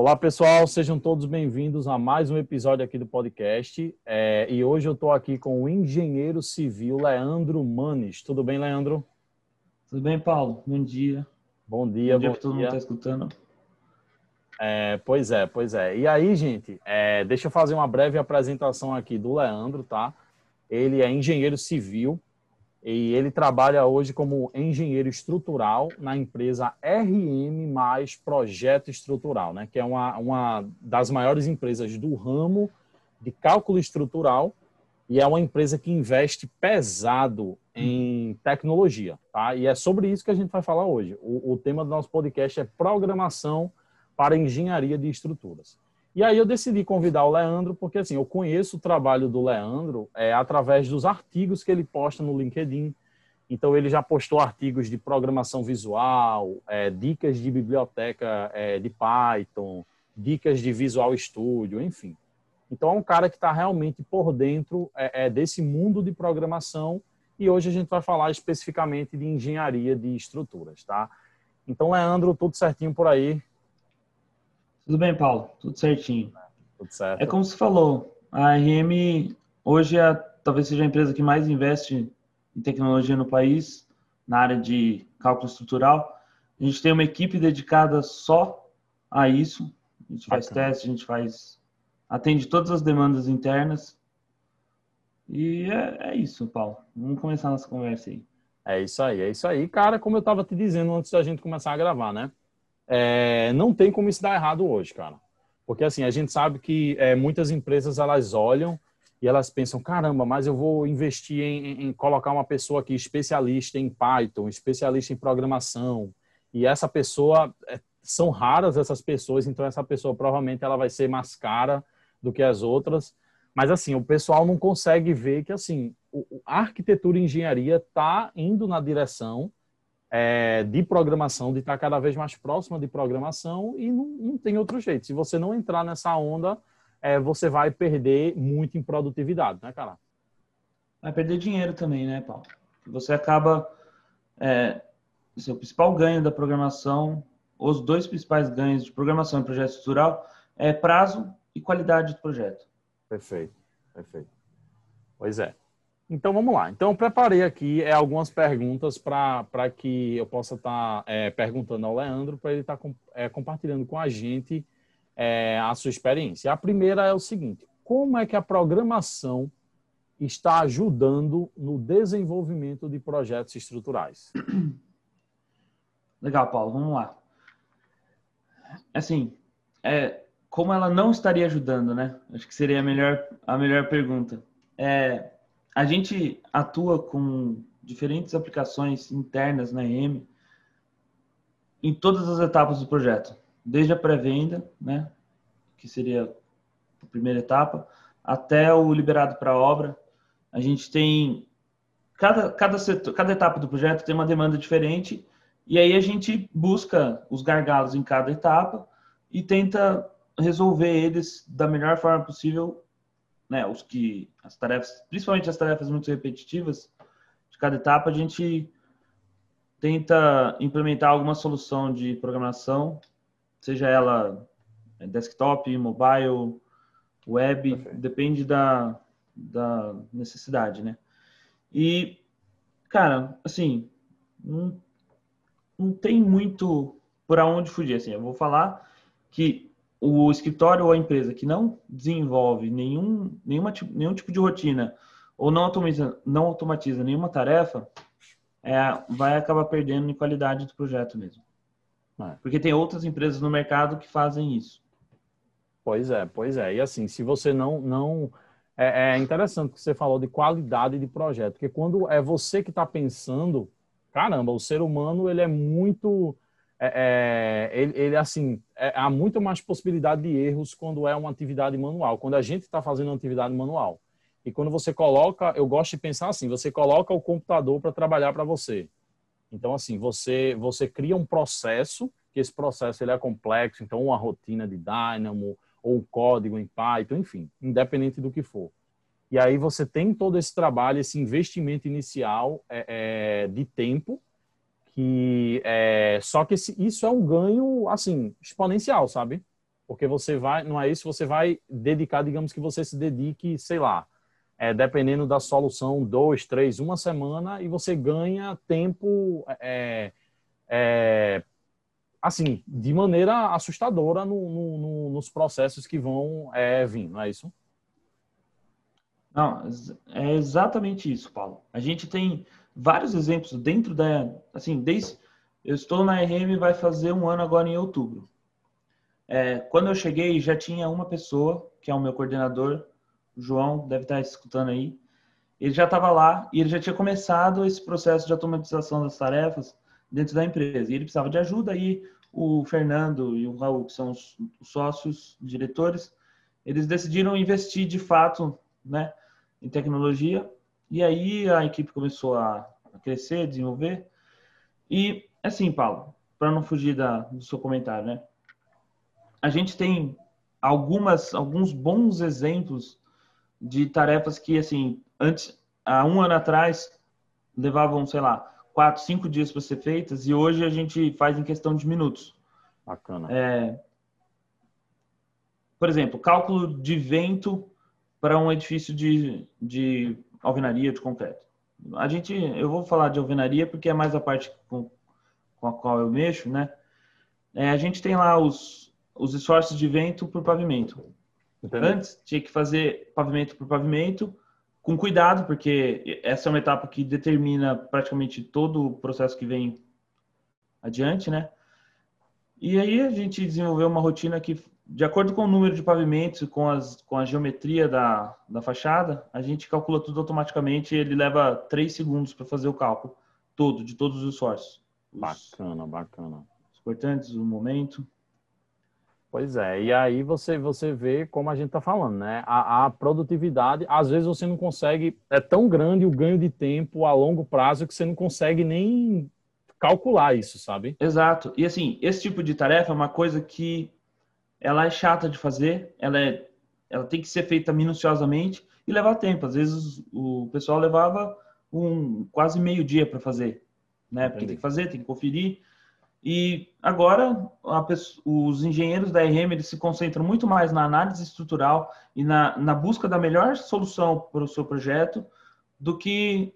Olá, pessoal, sejam todos bem-vindos a mais um episódio aqui do podcast. É, e hoje eu estou aqui com o engenheiro civil Leandro Manes. Tudo bem, Leandro? Tudo bem, Paulo? Bom dia. Bom dia, bom dia. Bom todo mundo está escutando. É, pois é, pois é. E aí, gente, é, deixa eu fazer uma breve apresentação aqui do Leandro, tá? Ele é engenheiro civil, e ele trabalha hoje como engenheiro estrutural na empresa RM mais Projeto Estrutural, né? que é uma, uma das maiores empresas do ramo de cálculo estrutural e é uma empresa que investe pesado em tecnologia. Tá? E é sobre isso que a gente vai falar hoje. O, o tema do nosso podcast é programação para engenharia de estruturas. E aí eu decidi convidar o Leandro, porque assim, eu conheço o trabalho do Leandro é, através dos artigos que ele posta no LinkedIn. Então ele já postou artigos de programação visual, é, dicas de biblioteca é, de Python, dicas de Visual Studio, enfim. Então é um cara que está realmente por dentro é, é, desse mundo de programação e hoje a gente vai falar especificamente de engenharia de estruturas, tá? Então, Leandro, tudo certinho por aí? Tudo bem, Paulo? Tudo certinho. Tudo certo. É como você falou, a RM hoje é, talvez seja a empresa que mais investe em tecnologia no país, na área de cálculo estrutural. A gente tem uma equipe dedicada só a isso. A gente faz Bacana. testes, a gente faz. atende todas as demandas internas. E é, é isso, Paulo. Vamos começar nossa conversa aí. É isso aí, é isso aí. Cara, como eu estava te dizendo antes da gente começar a gravar, né? É, não tem como isso dar errado hoje, cara. Porque assim, a gente sabe que é, muitas empresas elas olham e elas pensam, caramba, mas eu vou investir em, em, colocar uma pessoa aqui especialista em Python, especialista em programação, e essa pessoa é, são raras essas pessoas, então essa pessoa provavelmente ela vai ser mais cara do que as outras. Mas assim, o pessoal não consegue ver que assim, a arquitetura e engenharia está indo na direção é, de programação, de estar cada vez mais próxima de programação e não, não tem outro jeito. Se você não entrar nessa onda, é, você vai perder muito em produtividade, né, cara? Vai perder dinheiro também, né, Paulo? Você acaba. É, seu principal ganho da programação, os dois principais ganhos de programação e projeto estrutural é prazo e qualidade do projeto. Perfeito, perfeito. Pois é. Então vamos lá. Então eu preparei aqui é, algumas perguntas para que eu possa estar tá, é, perguntando ao Leandro para ele estar tá, é, compartilhando com a gente é, a sua experiência. A primeira é o seguinte: como é que a programação está ajudando no desenvolvimento de projetos estruturais? Legal, Paulo. Vamos lá. Assim, é, como ela não estaria ajudando, né? Acho que seria a melhor a melhor pergunta. É, a gente atua com diferentes aplicações internas na EM em todas as etapas do projeto, desde a pré-venda, né, que seria a primeira etapa, até o liberado para obra. A gente tem cada cada setor, cada etapa do projeto tem uma demanda diferente e aí a gente busca os gargalos em cada etapa e tenta resolver eles da melhor forma possível né, os que as tarefas, principalmente as tarefas muito repetitivas de cada etapa, a gente tenta implementar alguma solução de programação, seja ela desktop, mobile, web, Perfeito. depende da, da necessidade, né? E, cara, assim, não, não tem muito por onde fugir, assim, eu vou falar que o escritório ou a empresa que não desenvolve nenhum, nenhuma, nenhum tipo de rotina ou não automatiza, não automatiza nenhuma tarefa, é, vai acabar perdendo em qualidade do projeto mesmo. É. Porque tem outras empresas no mercado que fazem isso. Pois é, pois é. E assim, se você não. não é, é interessante que você falou de qualidade de projeto, porque quando é você que está pensando, caramba, o ser humano ele é muito é, é, ele, ele, assim, é, há muito mais possibilidade de erros quando é uma atividade manual, quando a gente está fazendo uma atividade manual. E quando você coloca, eu gosto de pensar assim, você coloca o computador para trabalhar para você. Então, assim, você, você cria um processo, que esse processo ele é complexo, então uma rotina de Dynamo, ou um código em Python, enfim, independente do que for. E aí você tem todo esse trabalho, esse investimento inicial é, é, de tempo, que é, só que esse, isso é um ganho assim exponencial, sabe? Porque você vai, não é isso, você vai dedicar, digamos que você se dedique, sei lá, é, dependendo da solução, dois, três, uma semana, e você ganha tempo, é, é, assim, de maneira assustadora no, no, no, nos processos que vão é, vir, não é isso? Não, é exatamente isso, Paulo. A gente tem vários exemplos dentro da, assim, desde eu estou na RM vai fazer um ano agora em outubro. É, quando eu cheguei já tinha uma pessoa que é o meu coordenador, o João deve estar escutando aí. Ele já estava lá e ele já tinha começado esse processo de automatização das tarefas dentro da empresa. E ele precisava de ajuda aí o Fernando e o Raul, que são os sócios diretores, eles decidiram investir de fato, né, em tecnologia. E aí a equipe começou a, crescer, desenvolver. E assim, Paulo, para não fugir da, do seu comentário, né? A gente tem algumas, alguns bons exemplos de tarefas que, assim, antes, há um ano atrás, levavam, sei lá, quatro, cinco dias para ser feitas e hoje a gente faz em questão de minutos. Bacana. É, por exemplo, cálculo de vento para um edifício de, de alvenaria de concreto. A gente, eu vou falar de alvenaria porque é mais a parte com, com a qual eu mexo, né? É, a gente tem lá os, os esforços de vento por pavimento. Entendi. Antes tinha que fazer pavimento por pavimento, com cuidado, porque essa é uma etapa que determina praticamente todo o processo que vem adiante, né? E aí a gente desenvolveu uma rotina que de acordo com o número de pavimentos e com, as, com a geometria da, da fachada, a gente calcula tudo automaticamente e ele leva três segundos para fazer o cálculo todo, de todos os esforços. Bacana, bacana. Os cortantes, o momento. Pois é, e aí você, você vê como a gente está falando, né? A, a, produtividade, às vezes você não consegue, é tão grande o ganho de tempo a longo prazo que você não consegue nem calcular isso, sabe? Exato. E assim, esse tipo de tarefa é uma coisa que ela é chata de fazer, ela, é, ela tem que ser feita minuciosamente e levar tempo. Às vezes o pessoal levava um quase meio dia para fazer, né? Porque tem que fazer, tem que conferir. E agora pessoa, os engenheiros da RM eles se concentram muito mais na análise estrutural e na, na busca da melhor solução para o seu projeto do que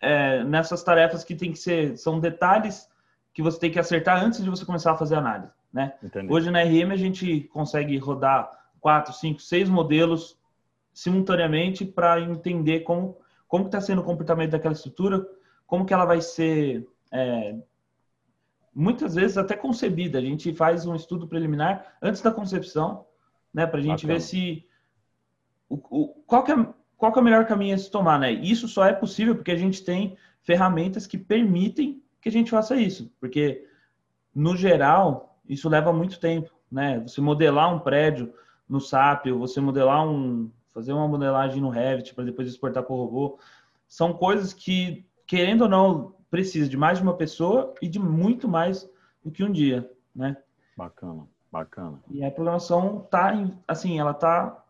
é, nessas tarefas que tem que ser são detalhes que você tem que acertar antes de você começar a fazer análise. Né? Hoje na RM a gente consegue rodar quatro, cinco, seis modelos simultaneamente para entender como como está sendo o comportamento daquela estrutura, como que ela vai ser é, muitas vezes até concebida. A gente faz um estudo preliminar antes da concepção, né, para a gente Bacana. ver se o, o, qual que é qual que é o melhor caminho a se tomar, né? Isso só é possível porque a gente tem ferramentas que permitem que a gente faça isso, porque no geral isso leva muito tempo, né? Você modelar um prédio no SAP, ou você modelar um, fazer uma modelagem no Revit para depois exportar para o robô, são coisas que, querendo ou não, precisa de mais de uma pessoa e de muito mais do que um dia, né? Bacana, bacana. E a programação tá, assim, ela tá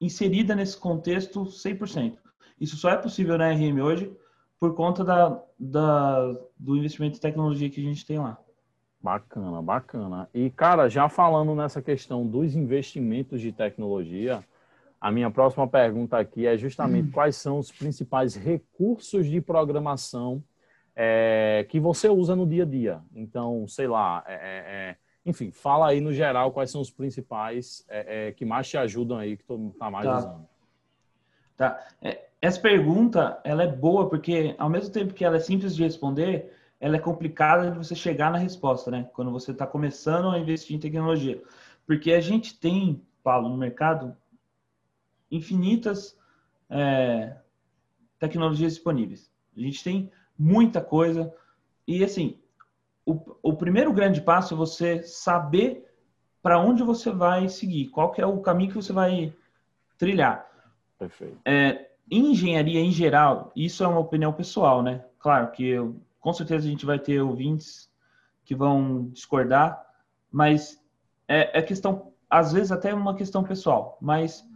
inserida nesse contexto 100%. Isso só é possível na RM hoje por conta da, da, do investimento em tecnologia que a gente tem lá. Bacana, bacana. E, cara, já falando nessa questão dos investimentos de tecnologia, a minha próxima pergunta aqui é justamente quais são os principais recursos de programação é, que você usa no dia a dia. Então, sei lá, é, é, é enfim, fala aí no geral quais são os principais é, é, que mais te ajudam aí, que mundo está mais tá. usando. Tá. Essa pergunta, ela é boa porque, ao mesmo tempo que ela é simples de responder, ela é complicada de você chegar na resposta, né? Quando você está começando a investir em tecnologia. Porque a gente tem, Paulo, no mercado, infinitas é, tecnologias disponíveis. A gente tem muita coisa. E, assim, o, o primeiro grande passo é você saber para onde você vai seguir, qual que é o caminho que você vai trilhar. Perfeito. É, em engenharia, em geral, isso é uma opinião pessoal, né? Claro que eu com certeza a gente vai ter ouvintes que vão discordar, mas é, é questão, às vezes até uma questão pessoal, mas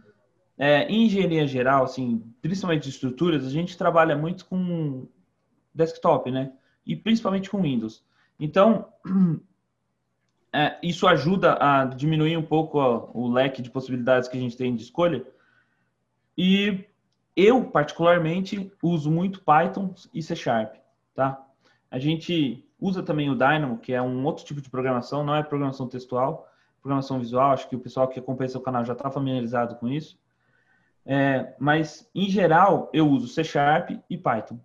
é, em engenharia geral, assim, principalmente de estruturas, a gente trabalha muito com desktop, né? E principalmente com Windows. Então, é, isso ajuda a diminuir um pouco ó, o leque de possibilidades que a gente tem de escolha. E eu, particularmente, uso muito Python e C Sharp, tá? A gente usa também o Dynamo, que é um outro tipo de programação, não é programação textual, programação visual. Acho que o pessoal que acompanha seu canal já está familiarizado com isso. É, mas, em geral, eu uso C Sharp e Python.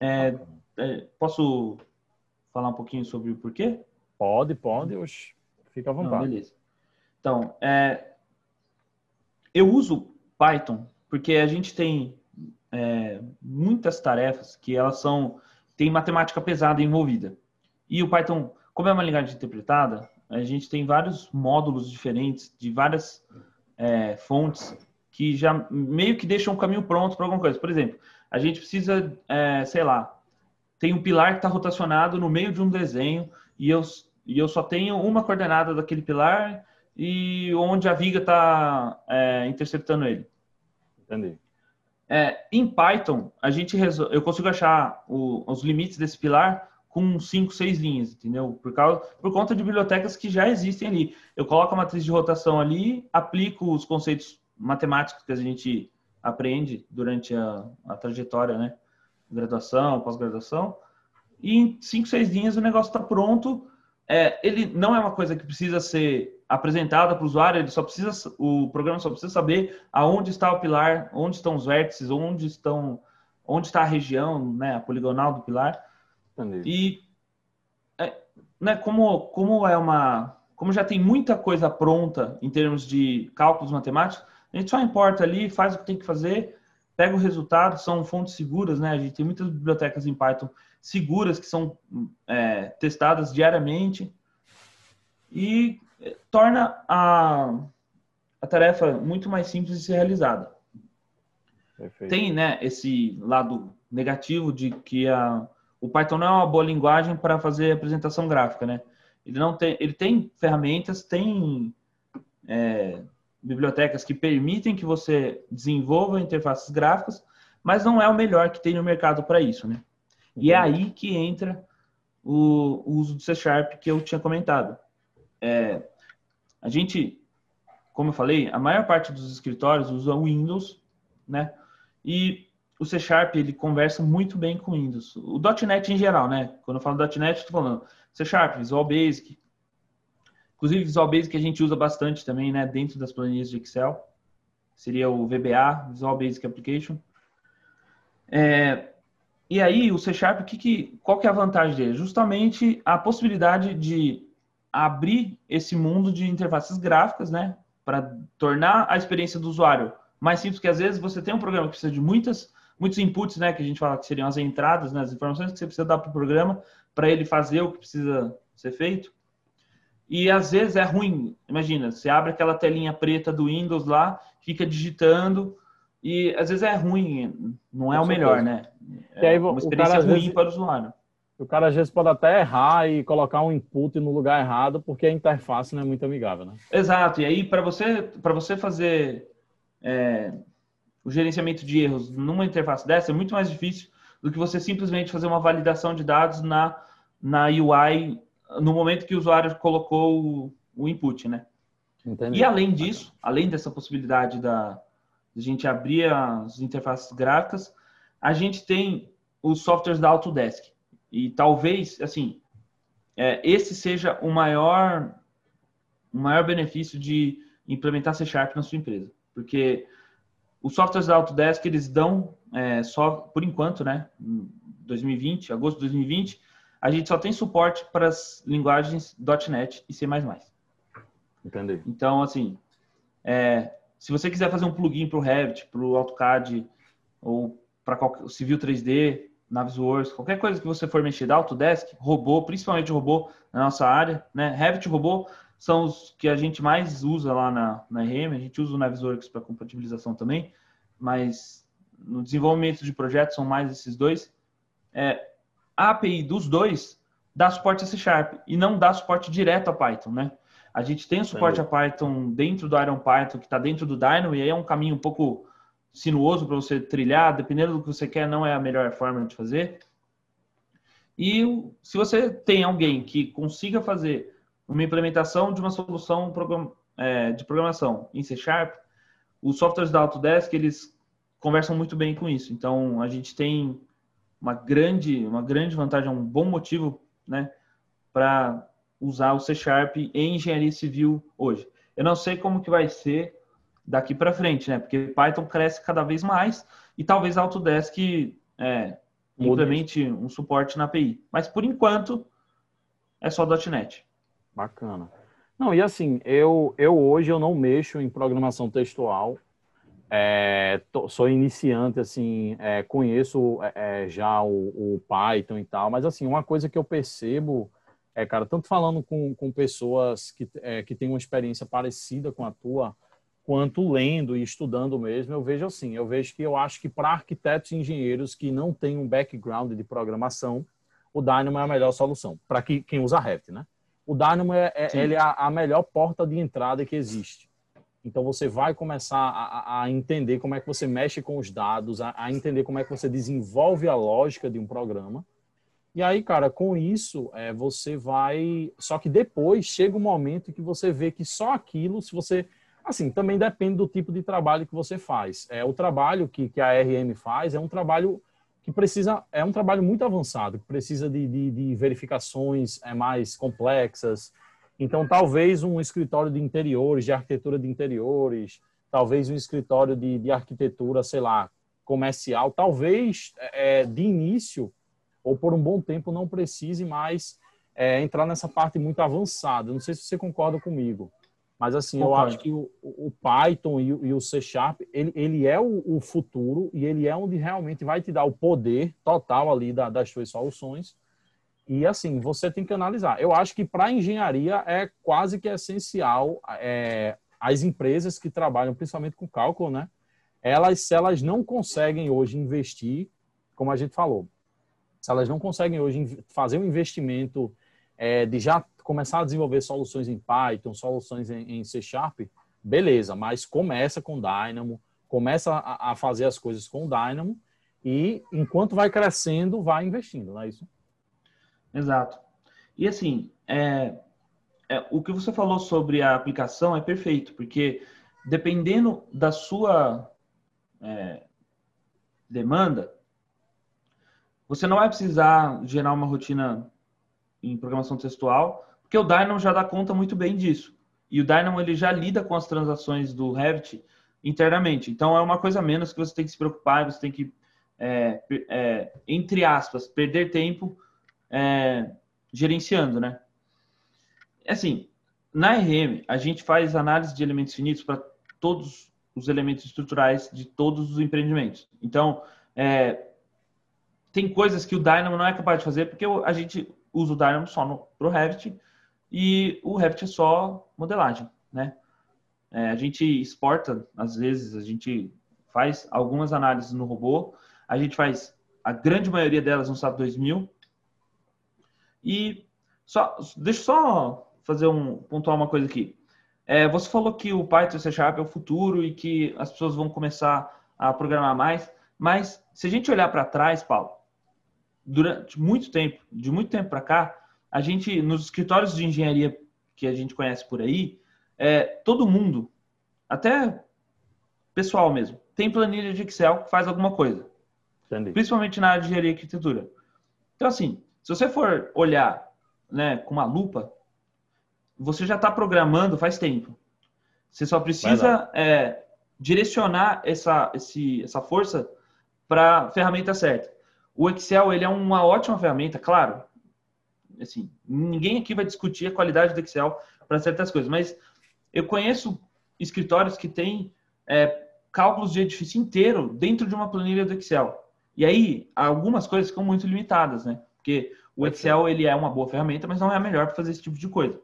É, é, posso falar um pouquinho sobre o porquê? Pode, pode. Oxe, fica à vontade. Não, beleza. Então, é, eu uso Python porque a gente tem é, muitas tarefas que elas são tem matemática pesada envolvida. E o Python, como é uma linguagem interpretada, a gente tem vários módulos diferentes de várias é, fontes que já meio que deixam o caminho pronto para alguma coisa. Por exemplo, a gente precisa, é, sei lá, tem um pilar que está rotacionado no meio de um desenho e eu, e eu só tenho uma coordenada daquele pilar e onde a viga está é, interceptando ele. Entendi. É, em Python, a gente resol... eu consigo achar o, os limites desse pilar com 5, 6 linhas, entendeu? Por, causa, por conta de bibliotecas que já existem ali. Eu coloco a matriz de rotação ali, aplico os conceitos matemáticos que a gente aprende durante a, a trajetória, né? Graduação, pós-graduação. E em 5, 6 linhas o negócio está pronto. É, ele não é uma coisa que precisa ser apresentada para o usuário, ele só precisa, o programa só precisa saber aonde está o pilar, onde estão os vértices, onde estão, onde está a região, né, a poligonal do pilar. Entendi. E é, né, como, como é uma, como já tem muita coisa pronta em termos de cálculos matemáticos, a gente só importa ali, faz o que tem que fazer, pega o resultado, são fontes seguras, né? A gente tem muitas bibliotecas em Python seguras que são é, testadas diariamente e torna a, a tarefa muito mais simples de ser realizada. Perfeito. Tem né, esse lado negativo de que a, o Python não é uma boa linguagem para fazer apresentação gráfica, né? Ele não tem, ele tem ferramentas, tem é, bibliotecas que permitem que você desenvolva interfaces gráficas, mas não é o melhor que tem no mercado para isso, né? E é aí que entra o, o, uso do C Sharp que eu tinha comentado. É, a gente, como eu falei, a maior parte dos escritórios usa Windows, né? E o C Sharp ele conversa muito bem com o Windows. O .NET em geral, né? Quando eu falo .NET, estou falando C Sharp, Visual Basic. Inclusive Visual Basic a gente usa bastante também, né? Dentro das planilhas de Excel. Seria o VBA, Visual Basic Application. É, e aí o C Sharp, que, que, qual que é a vantagem dele? Justamente a possibilidade de abrir esse mundo de interfaces gráficas, né? Para tornar a experiência do usuário mais simples, que às vezes você tem um programa que precisa de muitas, muitos inputs, né? Que a gente fala que seriam as entradas, né, as informações que você precisa dar para o programa para ele fazer o que precisa ser feito. E às vezes é ruim. Imagina, você abre aquela telinha preta do Windows lá, fica digitando, e às vezes é ruim, não é Com o melhor, certeza. né? É uma experiência ruim vezes... para o usuário. O cara às vezes pode até errar e colocar um input no lugar errado porque a interface não é muito amigável, né? Exato. E aí para você para você fazer é, o gerenciamento de erros numa interface dessa é muito mais difícil do que você simplesmente fazer uma validação de dados na na UI no momento que o usuário colocou o, o input, né? Entendi. E além disso, além dessa possibilidade da de a gente abrir as interfaces gráficas, a gente tem os softwares da Autodesk. E talvez, assim, é, esse seja o maior, o maior benefício de implementar C Sharp na sua empresa. Porque os softwares da Autodesk, eles dão, é, só por enquanto, né, 2020, agosto de 2020, a gente só tem suporte para as linguagens .NET e C++. Entendi. Então, assim, é, se você quiser fazer um plugin para o Revit, para o AutoCAD ou para o Civil 3D, Navisworks, qualquer coisa que você for mexer da Autodesk, robô, principalmente robô na nossa área, né? Revit robô são os que a gente mais usa lá na, na RM, a gente usa o Navisworks para compatibilização também, mas no desenvolvimento de projetos são mais esses dois. É, a API dos dois dá suporte a C Sharp e não dá suporte direto a Python, né? A gente tem o suporte Entendi. a Python dentro do Iron Python, que está dentro do Dynamo, e aí é um caminho um pouco sinuoso para você trilhar, dependendo do que você quer, não é a melhor forma de fazer. E se você tem alguém que consiga fazer uma implementação de uma solução é, de programação em C Sharp, os softwares da Autodesk, eles conversam muito bem com isso. Então, a gente tem uma grande, uma grande vantagem, um bom motivo né, para usar o C Sharp em engenharia civil hoje. Eu não sei como que vai ser daqui para frente, né? Porque Python cresce cada vez mais e talvez a Autodesk é, implemente um suporte na API. Mas por enquanto é só .NET. Bacana. Não, e assim, eu, eu hoje eu não mexo em programação textual. É, tô, sou iniciante, assim, é, conheço é, é, já o, o, Python e tal, mas assim, uma coisa que eu percebo é, cara, tanto falando com, com pessoas que, é, que têm uma experiência parecida com a tua, quanto lendo e estudando mesmo, eu vejo assim, eu vejo que eu acho que para arquitetos e engenheiros que não têm um background de programação, o Dynamo é a melhor solução, para que, quem usa Revit, né? O Dynamo é, é ele é a, melhor porta de entrada que existe. Então você vai começar a, a entender como é que você mexe com os dados, a, a, entender como é que você desenvolve a lógica de um programa. E aí, cara, com isso, é, você vai. Só que depois chega um momento que você vê que só aquilo, se você. Assim, também depende do tipo de trabalho que você faz. É, o trabalho que, que a RM faz é um trabalho que precisa é um trabalho muito avançado, que precisa de, de, de, verificações é, mais complexas. Então, talvez um escritório de interiores, de arquitetura de interiores, talvez um escritório de, de arquitetura, sei lá, comercial, talvez é, de início ou por um bom tempo não precise mais é, entrar nessa parte muito avançada. Não sei se você concorda comigo. Mas assim, Concordo. eu acho que o, o Python e o, e o, C Sharp, ele, ele é o, o, futuro e ele é onde realmente vai te dar o poder total ali da, das suas soluções. E assim, você tem que analisar. Eu acho que para engenharia é quase que essencial é, as empresas que trabalham principalmente com cálculo, né? Elas, se elas não conseguem hoje investir, como a gente falou, se elas não conseguem hoje fazer um investimento é, de já começar a desenvolver soluções em Python, soluções em, em C Sharp, beleza, mas começa com Dynamo, começa a, a, fazer as coisas com Dynamo e enquanto vai crescendo, vai investindo, não é isso? Exato. E assim, é, é, o que você falou sobre a aplicação é perfeito, porque dependendo da sua é, demanda, você não vai precisar gerar uma rotina em programação textual, porque o Dynamo já dá conta muito bem disso. E o Dynamo ele já lida com as transações do Revit internamente. Então é uma coisa menos que você tem que se preocupar, você tem que, é, é, entre aspas, perder tempo é, gerenciando, né? Assim, na RM, a gente faz análise de elementos finitos para todos os elementos estruturais de todos os empreendimentos. Então, é, tem coisas que o Dynamo não é capaz de fazer porque a gente usa o Dynamo só no, pro Revit e o Revit é só modelagem, né? É, a gente exporta, às vezes, a gente faz algumas análises no robô, a gente faz a grande maioria delas no SAP 2000 e só, deixa eu só fazer um pontuar uma coisa aqui. É, você falou que o Python e C Sharp é o futuro e que as pessoas vão começar a programar mais, mas se a gente olhar para trás, Paulo, durante muito tempo, de muito tempo para cá, a gente, nos escritórios de engenharia que a gente conhece por aí, é, todo mundo, até pessoal mesmo, tem planilha de Excel que faz alguma coisa. Entendi. Principalmente na área de engenharia e arquitetura. Então, assim, se você for olhar né, com uma lupa, você já está programando faz tempo. Você só precisa é, direcionar essa, esse, essa força para a ferramenta certa. O Excel ele é uma ótima ferramenta, claro. Assim, ninguém aqui vai discutir a qualidade do Excel para certas coisas, mas eu conheço escritórios que têm é, cálculos de edifício inteiro dentro de uma planilha do Excel. E aí, algumas coisas ficam muito limitadas, né? Porque o Excel ele é uma boa ferramenta, mas não é a melhor para fazer esse tipo de coisa.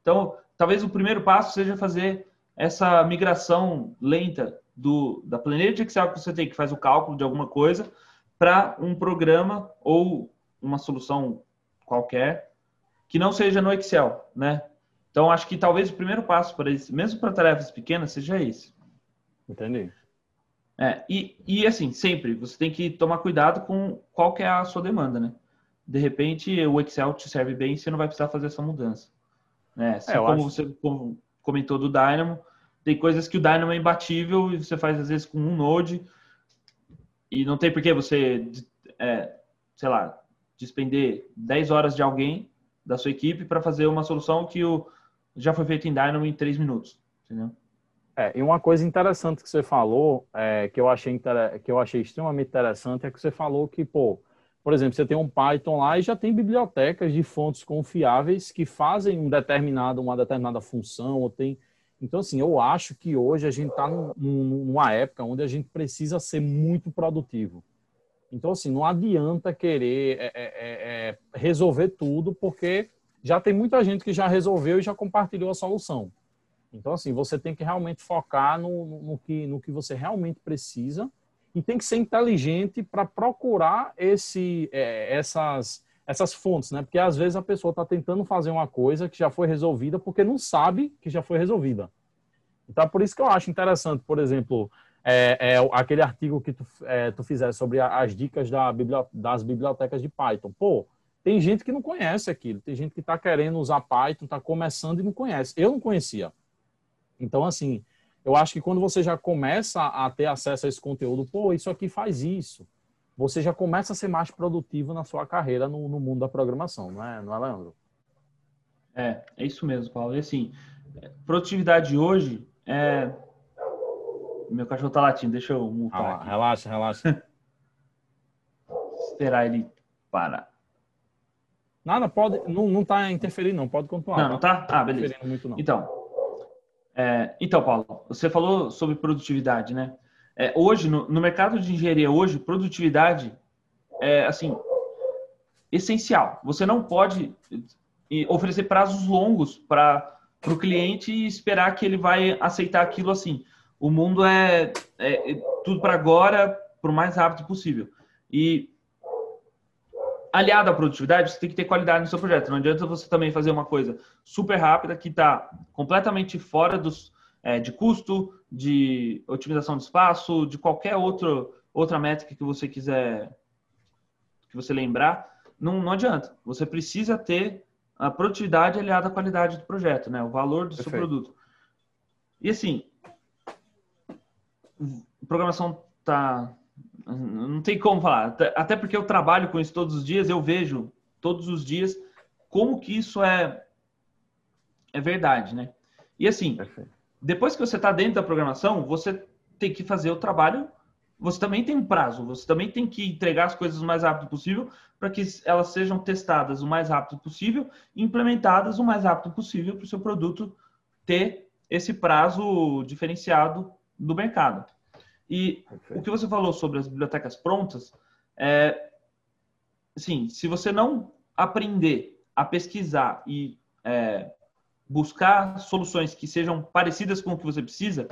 Então, talvez o primeiro passo seja fazer essa migração lenta do, da planilha de Excel que você tem, que faz o cálculo de alguma coisa, para um programa ou uma solução qualquer que não seja no Excel, né? Então, acho que talvez o primeiro passo para isso, mesmo para tarefas pequenas, seja esse. Entendi. É, e, e assim, sempre, você tem que tomar cuidado com qual que é a sua demanda, né? De repente, o Excel te serve bem e você não vai precisar fazer essa mudança. Né? Assim é, como acho... você comentou do Dynamo, tem coisas que o Dynamo é imbatível e você faz às vezes com um Node e não tem por que você, é, sei lá, despender 10 horas de alguém da sua equipe para fazer uma solução que o, já foi feito em Dynamo em 3 minutos, entendeu? É, e uma coisa interessante que você falou, é, que, eu achei que eu achei extremamente interessante, é que você falou que, pô, por exemplo, você tem um Python lá e já tem bibliotecas de fontes confiáveis que fazem um determinado, uma determinada função, ou tem. Então, assim, eu acho que hoje a gente está numa época onde a gente precisa ser muito produtivo. Então, assim, não adianta querer é, é, é, é resolver tudo, porque já tem muita gente que já resolveu e já compartilhou a solução. Então, assim, você tem que realmente focar no, no, que, no que você realmente precisa e tem que ser inteligente para procurar esse, é, essas, essas fontes, né? Porque às vezes a pessoa está tentando fazer uma coisa que já foi resolvida porque não sabe que já foi resolvida. Então, por isso que eu acho interessante, por exemplo, é, é aquele artigo que tu, é, tu sobre as dicas da das bibliotecas de Python. Pô, tem gente que não conhece aquilo, tem gente que está querendo usar Python, está começando e não conhece. Eu não conhecia. Então, assim, eu acho que quando você já começa a ter acesso a esse conteúdo, pô, isso aqui faz isso, você já começa a ser mais produtivo na sua carreira no, no mundo da programação, não é, não é, Leandro? É, é isso mesmo, Paulo. E assim, produtividade hoje é. Meu cachorro tá latindo, deixa eu multar. Ah, aqui. Relaxa, relaxa. Esperar ele parar. Nada, pode. Não, não tá interferindo, não. Pode continuar. Não, não tá? Ah, beleza. Muito, não. Então, é, então, Paulo, você falou sobre produtividade, né? É, hoje, no, no, mercado de engenharia, hoje, produtividade é, assim, essencial. Você não pode oferecer prazos longos para o cliente e esperar que ele vai aceitar aquilo assim. O mundo é, é, é tudo para agora, para o mais rápido possível. E aliado à produtividade, você tem que ter qualidade no seu projeto. Não adianta você também fazer uma coisa super rápida que está completamente fora dos, é, de custo, de otimização de espaço, de qualquer outro, outra métrica que você quiser que você lembrar. Não, não adianta. Você precisa ter a produtividade aliada à qualidade do projeto, né? O valor do Perfeito. seu produto. E assim, programação tá não tem como falar. Até porque eu trabalho com isso todos os dias, eu vejo todos os dias como que isso é, é verdade, né? E assim, depois que você está dentro da programação, você tem que fazer o trabalho. Você também tem um prazo, você também tem que entregar as coisas o mais rápido possível para que elas sejam testadas o mais rápido possível e implementadas o mais rápido possível para o seu produto ter esse prazo diferenciado do mercado. E Perfeito. o que você falou sobre as bibliotecas prontas, é, sim, se você não aprender a pesquisar e é, buscar soluções que sejam parecidas com o que você precisa,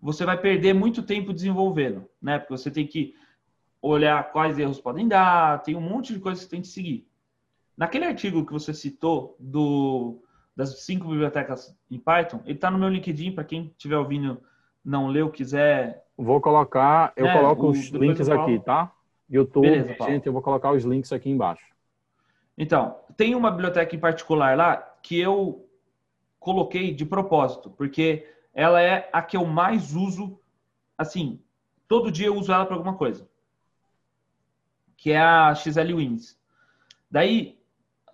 você vai perder muito tempo desenvolvendo, né? Porque você tem que olhar quais erros podem dar, tem um monte de coisas que tem que seguir. Naquele artigo que você citou do das cinco bibliotecas em Python, ele está no meu LinkedIn para quem estiver ouvindo não leu, quiser. Vou colocar, eu é, coloco o, os links aqui, tá? YouTube, Beleza, gente, eu vou colocar os links aqui embaixo. Então, tem uma biblioteca em particular lá que eu coloquei de propósito, porque ela é a que eu mais uso, assim, todo dia eu uso ela para alguma coisa. Que é a XL Wins. Daí,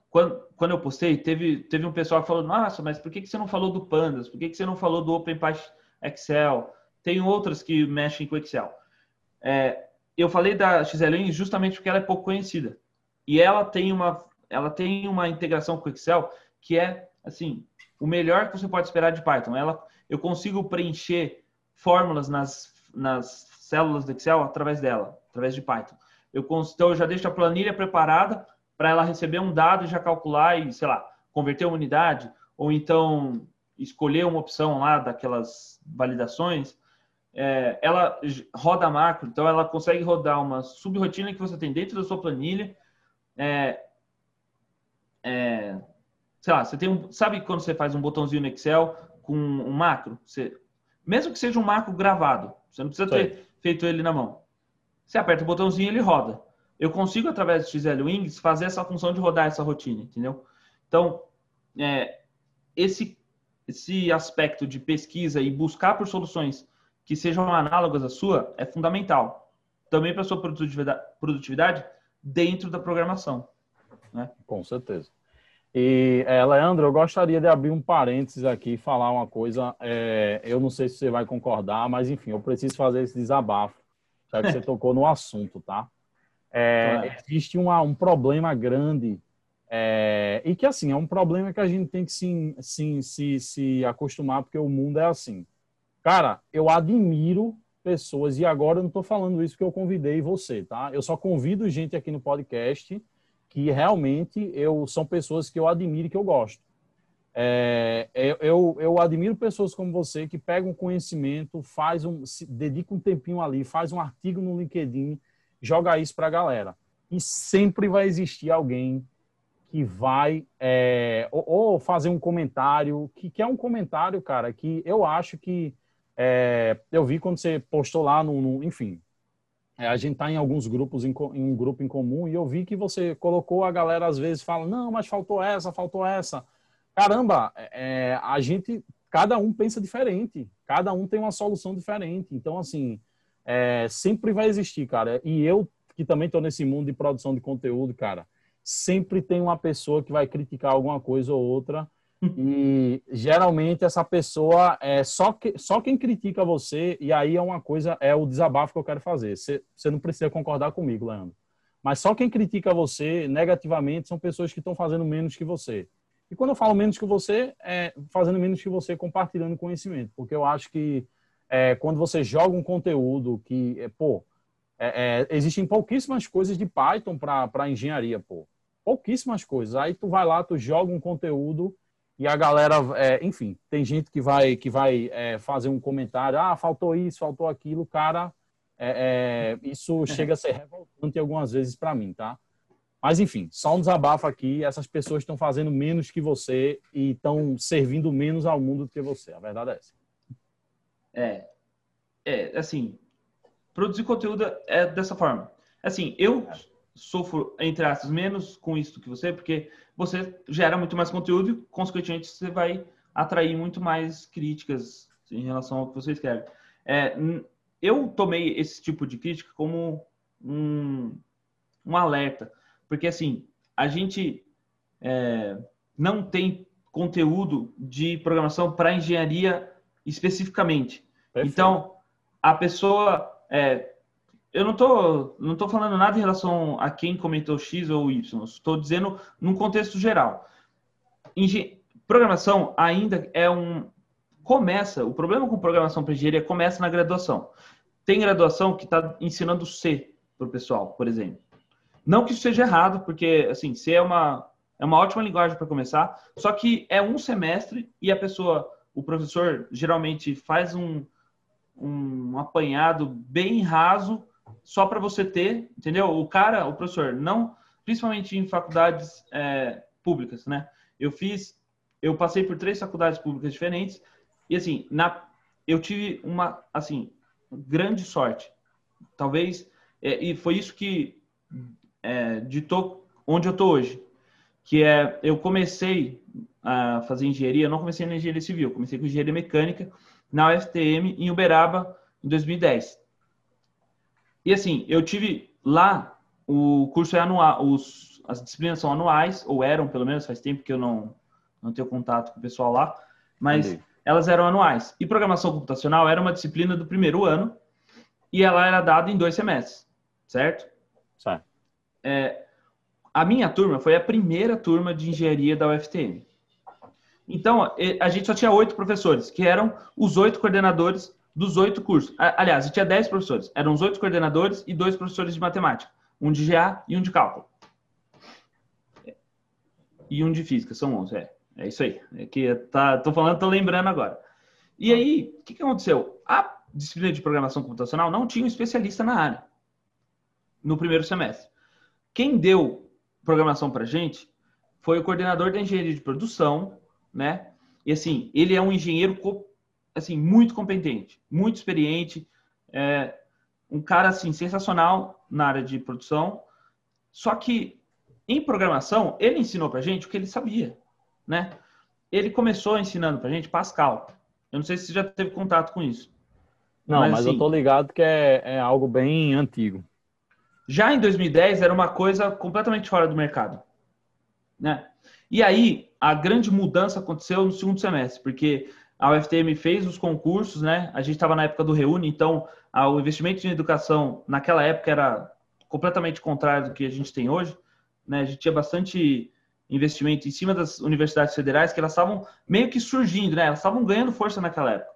quando, quando eu postei, teve, teve um pessoal falou, nossa, mas por que, que você não falou do Pandas? Por que, que você não falou do OpenPython Excel, tem outras que mexem com Excel. É, eu falei da XLN justamente porque ela é pouco conhecida. E ela tem uma, ela tem uma integração com Excel que é, assim, o melhor que você pode esperar de Python. Ela, eu consigo preencher fórmulas nas, nas células do Excel através dela, através de Python. Eu, então, eu já deixo a planilha preparada para ela receber um dado e já calcular e, sei lá, converter uma unidade, ou então escolher uma opção lá daquelas validações, é, ela roda macro, então ela consegue rodar uma subrotina que você tem dentro da sua planilha. É, é, sei lá, você tem um, sabe quando você faz um botãozinho no Excel com um macro? Você, mesmo que seja um macro gravado, você não precisa ter feito ele na mão. Você aperta o botãozinho e ele roda. Eu consigo, através do XL Wings, fazer essa função de rodar essa rotina, entendeu? Então, é, esse, esse aspecto de pesquisa e buscar por soluções que sejam análogas à sua é fundamental. Também para a sua produtividade, dentro da programação. Né? Com certeza. E, é, Leandro, eu gostaria de abrir um parênteses aqui e falar uma coisa. É, eu não sei se você vai concordar, mas enfim, eu preciso fazer esse desabafo, já que você tocou no assunto, tá? É, existe uma, um problema grande é, e que, assim, é um problema que a gente tem que sim, sim, se, se acostumar, porque o mundo é assim. Cara, eu admiro pessoas, e agora eu não estou falando isso porque eu convidei você, tá? Eu só convido gente aqui no podcast que realmente eu são pessoas que eu admiro e que eu gosto. É, eu, eu admiro pessoas como você que pegam conhecimento, faz um, se dedica um tempinho ali, faz um artigo no LinkedIn, joga isso para a galera. E sempre vai existir alguém que vai é, ou, ou, fazer um comentário, que, que é um comentário, cara, que eu acho que é, eu vi quando você postou lá no, no enfim, é, a gente tá em alguns grupos, em, em, um grupo em comum, e eu vi que você colocou a galera às vezes fala, não, mas faltou essa, faltou essa. Caramba, é, a gente, cada um pensa diferente, cada um tem uma solução diferente. Então, assim, é, sempre vai existir, cara. E eu, que também estou nesse mundo de produção de conteúdo, cara, sempre tem uma pessoa que vai criticar alguma coisa ou outra. E geralmente essa pessoa é só, que, só quem critica você, e aí é uma coisa, é o desabafo que eu quero fazer. Você, não precisa concordar comigo, Leandro. Mas só quem critica você negativamente são pessoas que estão fazendo menos que você. E quando eu falo menos que você, é fazendo menos que você, compartilhando conhecimento. Porque eu acho que é, quando você joga um conteúdo que, é, pô, é, é, existem pouquíssimas coisas de Python para engenharia, pô. Pouquíssimas coisas. Aí tu vai lá, tu joga um conteúdo e a galera, é, enfim, tem gente que vai que vai é, fazer um comentário, ah, faltou isso, faltou aquilo, cara, é, é isso chega a ser revoltante algumas vezes para mim, tá? Mas enfim, só um desabafo aqui, essas pessoas estão fazendo menos que você e estão servindo menos ao mundo do que você, a verdade é essa. É, é assim, produzir conteúdo é dessa forma. Assim, eu sofro, entre aspas, menos com isso que você, porque você gera muito mais conteúdo e, consequentemente, você vai atrair muito mais críticas em relação ao que vocês querem. É, eu tomei esse tipo de crítica como um, um alerta, porque, assim, a gente é, não tem conteúdo de programação para engenharia especificamente. Perfeito. Então, a pessoa é, eu não tô, não tô falando nada em relação a quem comentou X ou Y. Estou dizendo num contexto geral. Engen... Programação ainda é um começa. O problema com programação para engenharia começa na graduação. Tem graduação que está ensinando C para o pessoal, por exemplo. Não que isso seja errado, porque assim C é uma é uma ótima linguagem para começar. Só que é um semestre e a pessoa, o professor geralmente faz um um apanhado bem raso só para você ter, entendeu? O cara, o professor, não, principalmente em faculdades é, públicas, né? Eu fiz, eu passei por três faculdades públicas diferentes e assim, na, eu tive uma, assim, grande sorte. Talvez, é, e foi isso que é, ditou onde eu tô hoje, que é, eu comecei a fazer engenharia, não comecei na engenharia civil, comecei com engenharia mecânica, na UFTM, em Uberaba, em 2010. E assim, eu tive lá, o curso é anual, os, as disciplinas são anuais, ou eram pelo menos, faz tempo que eu não, não tenho contato com o pessoal lá, mas Entendi. elas eram anuais. E programação computacional era uma disciplina do primeiro ano, e ela era dada em dois semestres, certo? Certo. É, a minha turma foi a primeira turma de engenharia da UFTM. Então, a gente só tinha oito professores, que eram os oito coordenadores dos oito cursos. Aliás, tinha dez professores. Eram os oito coordenadores e dois professores de matemática. Um de GA e um de cálculo. E um de física, são onze. É, é isso aí. É que tá, tô falando, tô lembrando agora. E aí, o que, que aconteceu? A disciplina de programação computacional não tinha um especialista na área no primeiro semestre. Quem deu programação para gente foi o coordenador da engenharia de produção, né? E assim, ele é um engenheiro assim muito competente, muito experiente, é, um cara assim sensacional na área de produção. Só que em programação ele ensinou para gente o que ele sabia, né? ele começou ensinando para gente Pascal. Eu não sei se você já teve contato com isso. Não, mas, mas assim, eu tô ligado que é, é algo bem antigo. Já em 2010 era uma coisa completamente fora do mercado, né? E aí a grande mudança aconteceu no segundo semestre, porque a UFTM fez os concursos, né? A gente estava na época do Reúne, então a, o investimento em educação naquela época era completamente contrário do que a gente tem hoje, né? A gente tinha bastante investimento em cima das universidades federais que elas estavam meio que surgindo, né? Elas estavam ganhando força naquela época.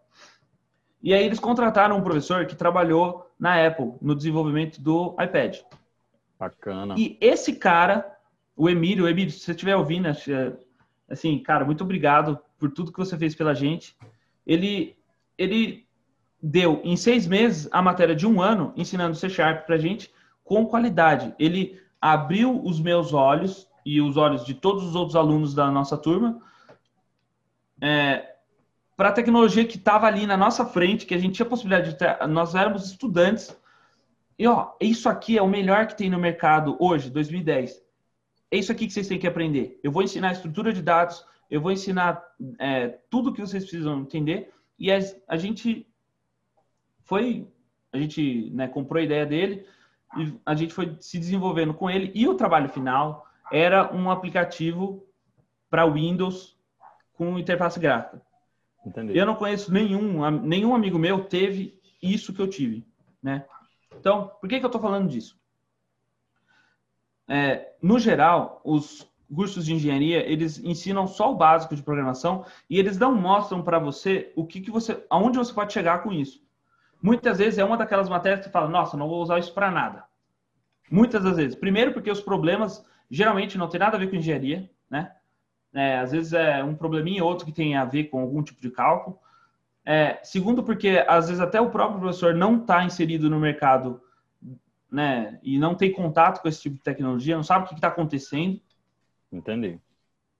E aí eles contrataram um professor que trabalhou na Apple no desenvolvimento do iPad. Bacana. E esse cara, o Emílio, o Emílio, se você estiver ouvindo, assim, cara, muito obrigado por tudo que você fez pela gente. Ele, ele deu em seis meses a matéria de um ano ensinando C Sharp para gente com qualidade. Ele abriu os meus olhos e os olhos de todos os outros alunos da nossa turma é, para a tecnologia que estava ali na nossa frente, que a gente tinha possibilidade de ter, nós éramos estudantes. E ó, isso aqui é o melhor que tem no mercado hoje, 2010. É isso aqui que vocês têm que aprender. Eu vou ensinar estrutura de dados, eu vou ensinar é, tudo que vocês precisam entender. E a, a gente foi, a gente né, comprou a ideia dele e a gente foi se desenvolvendo com ele. E o trabalho final era um aplicativo para Windows com interface gráfica. Entendi. Eu não conheço nenhum, nenhum amigo meu teve isso que eu tive, né? Então, por que, que eu estou falando disso? É, no geral, os cursos de engenharia eles ensinam só o básico de programação e eles não mostram para você o que, que você, aonde você pode chegar com isso. Muitas vezes é uma daquelas matérias que fala, nossa, não vou usar isso para nada. Muitas das vezes. Primeiro, porque os problemas geralmente não tem nada a ver com engenharia, né? É, às vezes é um probleminha outro que tem a ver com algum tipo de cálculo. É, segundo, porque às vezes até o próprio professor não está inserido no mercado, né? E não tem contato com esse tipo de tecnologia, não sabe o que está acontecendo. Entendi.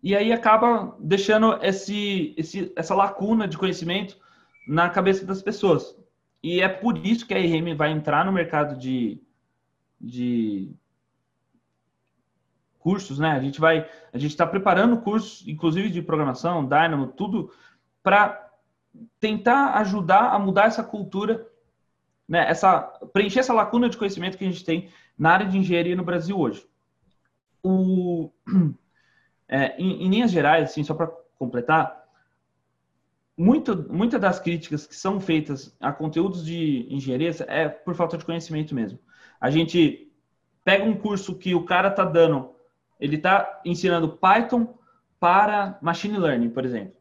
E aí acaba deixando esse, esse, essa lacuna de conhecimento na cabeça das pessoas. E é por isso que a IRM vai entrar no mercado de, de cursos, né? A gente vai, a gente está preparando cursos, inclusive de programação, Dynamo, tudo para tentar ajudar a mudar essa cultura, né? Essa preencher essa lacuna de conhecimento que a gente tem na área de engenharia no Brasil hoje. O, é, em, em, linhas gerais, assim, só para completar, muito, muitas das críticas que são feitas a conteúdos de engenharia é por falta de conhecimento mesmo. A gente pega um curso que o cara está dando ele está ensinando Python para machine learning, por exemplo.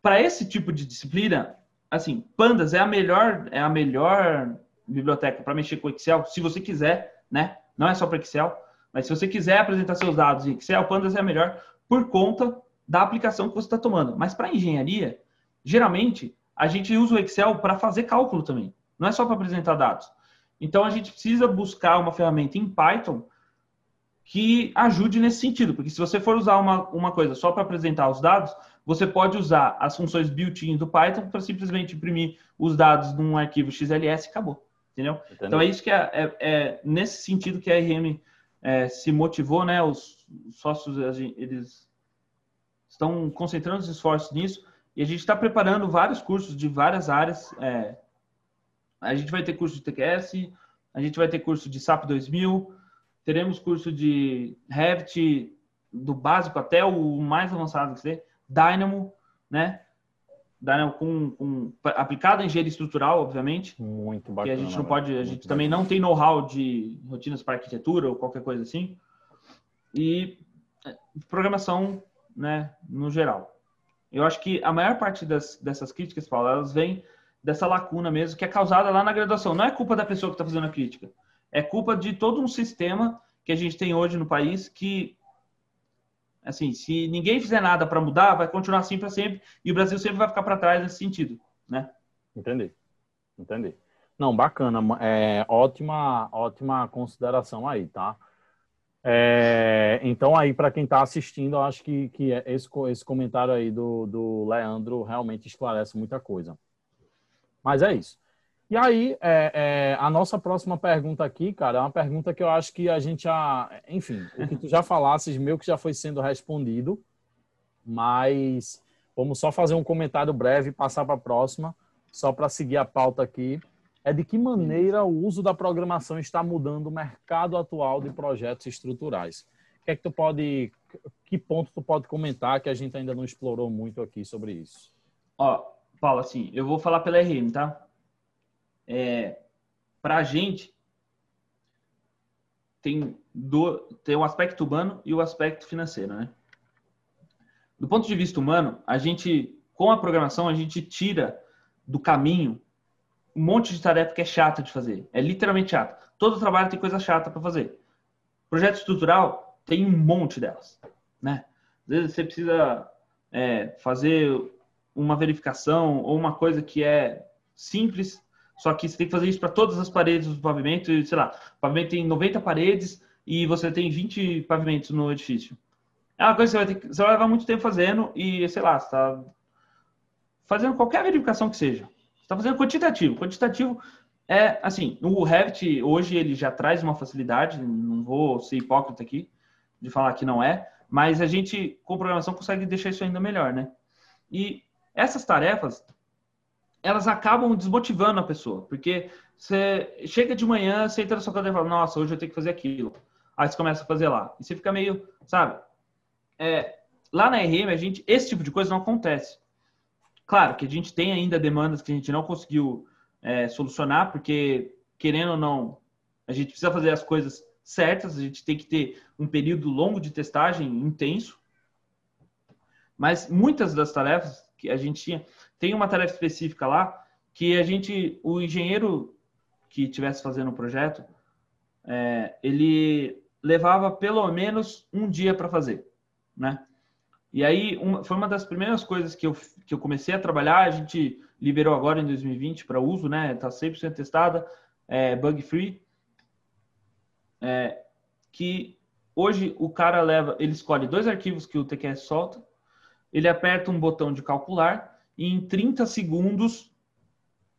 Para esse tipo de disciplina, assim, Pandas é a melhor é a melhor biblioteca para mexer com Excel, se você quiser, né? Não é só para Excel, mas se você quiser apresentar seus dados em Excel, Pandas é a melhor por conta da aplicação que você está tomando. Mas para engenharia, geralmente a gente usa o Excel para fazer cálculo também. Não é só para apresentar dados. Então a gente precisa buscar uma ferramenta em Python que ajude nesse sentido, porque se você for usar uma, uma coisa só para apresentar os dados, você pode usar as funções built-in do Python para simplesmente imprimir os dados num arquivo XLS e acabou. Entendeu? Entendeu? Então é isso que é, é, é, nesse sentido que a RM é, se motivou, né? Os sócios eles estão concentrando os esforços nisso e a gente está preparando vários cursos de várias áreas. É, a gente vai ter curso de TQS, a gente vai ter curso de SAP 2000, teremos curso de Revit do básico até o mais avançado que ser, Dynamo, né? Dynamo com, com aplicado em engenharia estrutural, obviamente. Muito bacana. Que a gente não pode, a gente também não tem know-how de rotinas para arquitetura ou qualquer coisa assim. E é, programação, né, no geral. Eu acho que a maior parte das, dessas críticas, Paulo, elas vêm dessa lacuna mesmo que é causada lá na graduação. Não é culpa da pessoa que está fazendo a crítica é culpa de todo um sistema que a gente tem hoje no país que, assim, se ninguém fizer nada para mudar, vai continuar assim para sempre e o Brasil sempre vai ficar para trás nesse sentido, né? Entendi, entendi. Não, bacana, é, ótima, ótima consideração aí, tá? É, então aí para quem está assistindo, eu acho que, que esse, esse comentário aí do, do Leandro realmente esclarece muita coisa. Mas é isso. E aí, é, é, a nossa próxima pergunta aqui, cara, é uma pergunta que eu acho que a gente já. Enfim, o que tu já falasses, meu que já foi sendo respondido. mas vamos só fazer um comentário breve e passar para a próxima, só para seguir a pauta aqui. É de que maneira o uso da programação está mudando o mercado atual de projetos estruturais. O que é que tu pode, que ponto tu pode comentar que a gente ainda não explorou muito aqui sobre isso? Ó, Paulo, assim, eu vou falar pela RM, tá? É, para a gente, tem, do, tem o aspecto humano e o aspecto financeiro, né? Do ponto de vista humano, a gente, com a programação, a gente tira do caminho um monte de tarefa que é chata de fazer. É literalmente chata. Todo trabalho tem coisa chata para fazer. Projeto estrutural tem um monte delas, né? Às vezes você precisa é, fazer uma verificação ou uma coisa que é simples só que você tem que fazer isso para todas as paredes do pavimento, e, sei lá, o pavimento tem 90 paredes e você tem 20 pavimentos no edifício. É uma coisa que você vai, ter, você vai levar muito tempo fazendo e, sei lá, você está fazendo qualquer verificação que seja. Você está fazendo quantitativo. Quantitativo é, assim, o Revit hoje ele já traz uma facilidade, não vou ser hipócrita aqui de falar que não é, mas a gente, com programação, consegue deixar isso ainda melhor, né? E essas tarefas, elas acabam desmotivando a pessoa, porque você chega de manhã, você entra na sua cadeira e fala, nossa, hoje eu tenho que fazer aquilo. Aí você começa a fazer lá. E você fica meio, sabe? É, lá na RM, a gente, esse tipo de coisa não acontece. Claro que a gente tem ainda demandas que a gente não conseguiu é, solucionar, porque, querendo ou não, a gente precisa fazer as coisas certas, a gente tem que ter um período longo de testagem intenso. Mas muitas das tarefas que a gente tinha, tem uma tarefa específica lá que a gente, o engenheiro que estivesse fazendo o projeto, é, ele levava pelo menos um dia para fazer, né? E aí uma, foi uma das primeiras coisas que eu, que eu comecei a trabalhar, a gente liberou agora em 2020 para uso, né? Está 100% testada, é, bug free, é, que hoje o cara leva, ele escolhe dois arquivos que o TQS solta, ele aperta um botão de calcular e em 30 segundos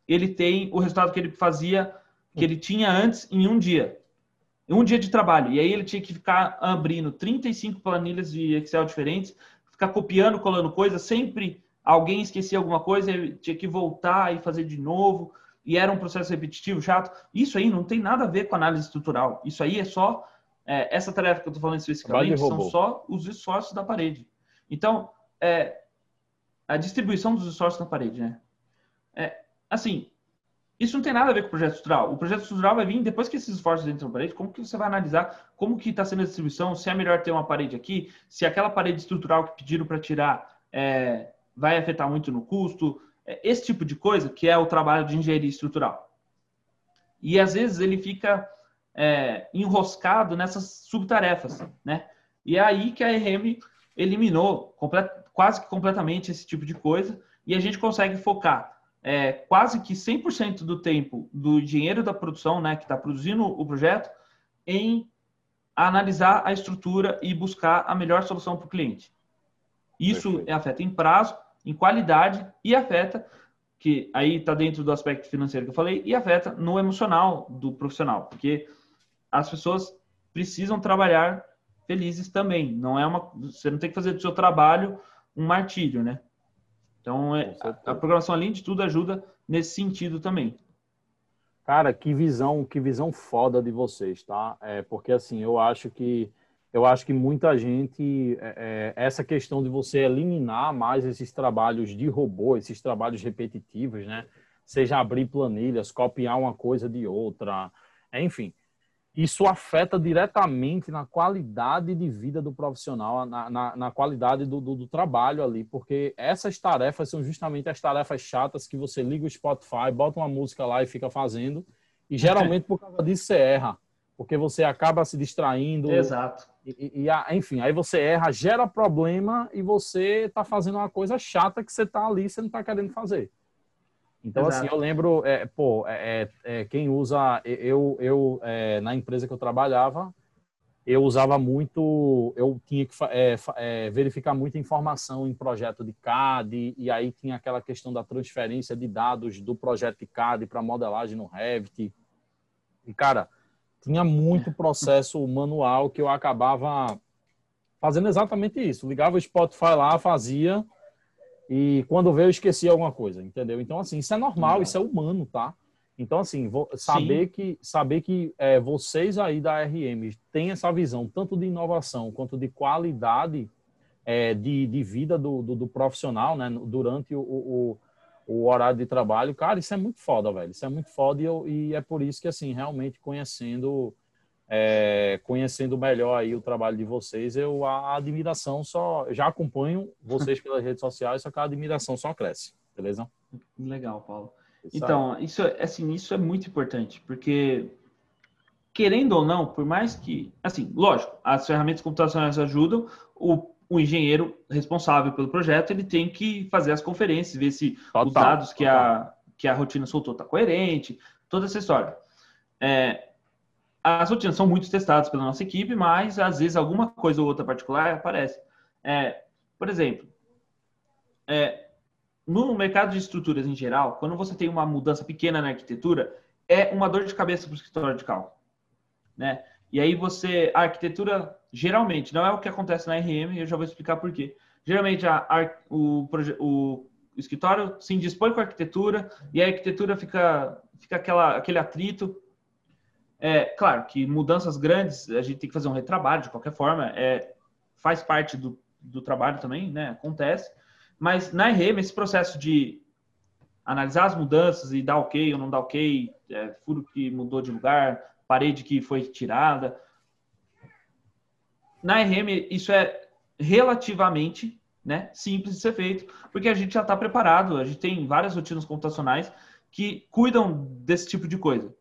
ele tem o resultado que ele fazia, que ele tinha antes em um dia. Em um dia de trabalho. E aí ele tinha que ficar abrindo 35 planilhas de Excel diferentes, ficar copiando, colando coisas, sempre alguém esquecia alguma coisa, ele tinha que voltar e fazer de novo, e era um processo repetitivo, chato. Isso aí não tem nada a ver com análise estrutural. Isso aí é só é, essa tarefa que eu estou falando especificamente são só os esforços da parede. Então, é, a distribuição dos esforços na parede, né? É, assim, isso não tem nada a ver com o projeto estrutural. O projeto estrutural vai vir depois que esses esforços entram na parede, como que você vai analisar como que está sendo a distribuição, se é melhor ter uma parede aqui, se aquela parede estrutural que pediram para tirar é, vai afetar muito no custo, é, esse tipo de coisa que é o trabalho de engenharia estrutural. E às vezes ele fica é, enroscado nessas subtarefas, né? E é aí que a RM eliminou quase que completamente esse tipo de coisa e a gente consegue focar é, quase que 100% do tempo do dinheiro da produção, né, que está produzindo o projeto, em analisar a estrutura e buscar a melhor solução para o cliente. Isso Perfeito. afeta em prazo, em qualidade e afeta, que aí está dentro do aspecto financeiro que eu falei, e afeta no emocional do profissional, porque as pessoas precisam trabalhar felizes também. Não é uma, você não tem que fazer do seu trabalho um martírio, né? Então, é, a, a programação, além de tudo, ajuda nesse sentido também. Cara, que visão, que visão foda de vocês, tá? É, porque assim, eu acho que eu acho que muita gente é, é, essa questão de você eliminar mais esses trabalhos de robô, esses trabalhos repetitivos, né? Seja abrir planilhas, copiar uma coisa de outra, enfim, isso afeta diretamente na qualidade de vida do profissional, na, na, na qualidade do, do, do, trabalho ali, porque essas tarefas são justamente as tarefas chatas que você liga o Spotify, bota uma música lá e fica fazendo, e geralmente por causa disso você erra, porque você acaba se distraindo. Exato. E, e, enfim, aí você erra, gera problema e você está fazendo uma coisa chata que você está ali e você não está querendo fazer. Então, assim, Exato. assim, eu lembro, é, pô, é, é, é quem usa, eu, eu é, na empresa que eu trabalhava, eu usava muito, eu tinha que é, é, verificar muita informação em projeto de CAD, e aí tinha aquela questão da transferência de dados do projeto de CAD para modelagem no Revit. E, cara, tinha muito processo manual que eu acabava fazendo exatamente isso. Ligava o Spotify lá, fazia, e quando veio eu esquecia alguma coisa, entendeu? Então, assim, isso é normal, isso é humano, tá? Então, assim, saber Sim. que, saber que é, vocês aí da RM têm essa visão tanto de inovação quanto de qualidade é, de, de vida do, do, do, profissional, né? Durante o, o, o, horário de trabalho, cara, isso é muito foda, velho. Isso é muito foda e, eu, e é por isso que, assim, realmente conhecendo é, conhecendo melhor aí o trabalho de vocês, eu a admiração só já acompanho vocês pelas redes sociais, só que a admiração só cresce, beleza? Legal, Paulo. Isso então, aí. isso é assim, isso é muito importante, porque querendo ou não, por mais que, assim, lógico, as ferramentas computacionais ajudam, o, o engenheiro responsável pelo projeto, ele tem que fazer as conferências, ver se total, os dados que a, que a rotina soltou está coerente, toda essa história. É, as rotinas são muito testadas pela nossa equipe, mas às vezes alguma coisa ou outra particular aparece. É, por exemplo, é, no mercado de estruturas em geral, quando você tem uma mudança pequena na arquitetura, é uma dor de cabeça para o escritório de cálculo. Né? E aí você, a arquitetura, geralmente, não é o que acontece na RM, eu já vou explicar por quê. Geralmente a, a, o, o, escritório se indispõe com a arquitetura e a arquitetura fica, fica aquela, aquele atrito é, claro que mudanças grandes, a gente tem que fazer um retrabalho de qualquer forma, é, faz parte do, do trabalho também, né? Acontece. Mas na RM, esse processo de analisar as mudanças e dar ok ou não dar ok, é, furo que mudou de lugar, parede que foi tirada. Na RM, isso é relativamente né, simples de ser feito, porque a gente já está preparado, a gente tem várias rotinas computacionais que cuidam desse tipo de coisa.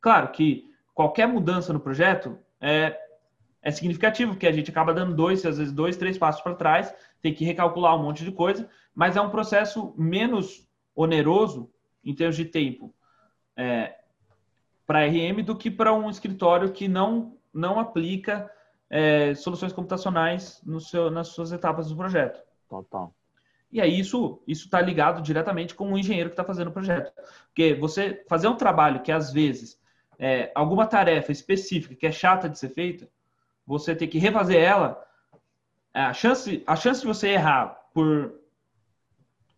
Claro que qualquer mudança no projeto é, é significativo, porque a gente acaba dando dois, às vezes dois, três passos para trás, tem que recalcular um monte de coisa, mas é um processo menos oneroso em termos de tempo é, para RM do que para um escritório que não, não aplica é, soluções computacionais no seu, nas suas etapas do projeto. Total. E aí isso isso está ligado diretamente com o engenheiro que está fazendo o projeto, porque você fazer um trabalho que às vezes é, alguma tarefa específica que é chata de ser feita, você tem que refazer ela, a chance, a chance de você errar por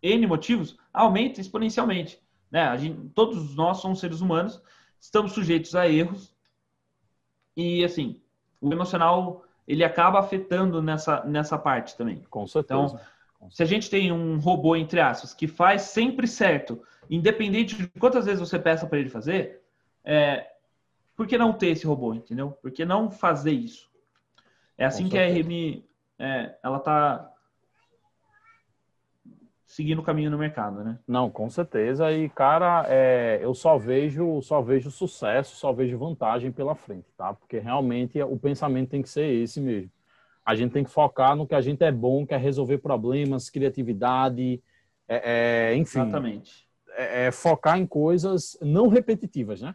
N motivos aumenta exponencialmente. Né? Gente, todos nós somos seres humanos, estamos sujeitos a erros e, assim, o emocional ele acaba afetando nessa, nessa parte também. Com certeza. Então, se a gente tem um robô, entre aspas, que faz sempre certo, independente de quantas vezes você peça para ele fazer, é, por que não ter esse robô, entendeu? Por que não fazer isso? É assim que a RM é, ela tá seguindo o caminho no mercado, né? Não, com certeza. E cara, é, eu só vejo, só vejo sucesso, só vejo vantagem pela frente, tá? Porque realmente o pensamento tem que ser esse mesmo. A gente tem que focar no que a gente é bom, que é resolver problemas, criatividade, é, é, enfim. Exatamente. É, é focar em coisas não repetitivas, né?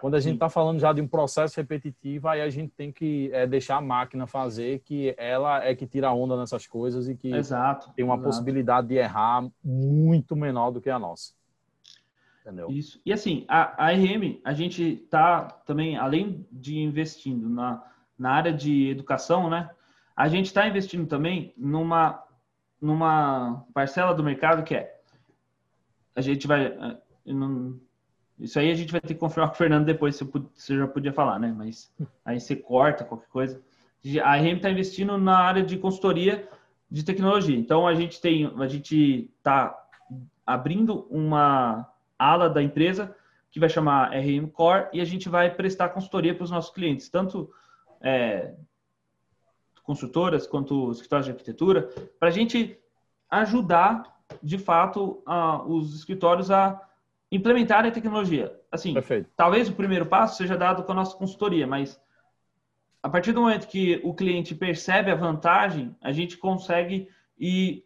Quando a gente está falando já de um processo repetitivo, aí a gente tem que é, deixar a máquina fazer, que ela é que tira a onda nessas coisas e que exato, tem uma exato. possibilidade de errar muito menor do que a nossa. Entendeu? Isso. E assim, a, a RM, a gente está também, além de investindo na, na área de educação, né? A gente está investindo também numa, numa parcela do mercado que é a gente vai. Eh, não, isso aí a gente vai ter que confirmar com o Fernando depois, se você já podia falar, né? Mas aí você corta qualquer coisa. A RM está investindo na área de consultoria de tecnologia. Então a gente tem, a gente está abrindo uma ala da empresa que vai chamar RM Core e a gente vai prestar consultoria para os nossos clientes, tanto é, construtoras quanto escritórios de arquitetura, para a gente ajudar de fato a, os escritórios a implementar a tecnologia. Assim, Perfeito. talvez o primeiro passo seja dado com a nossa consultoria, mas a partir do momento que o cliente percebe a vantagem, a gente consegue ir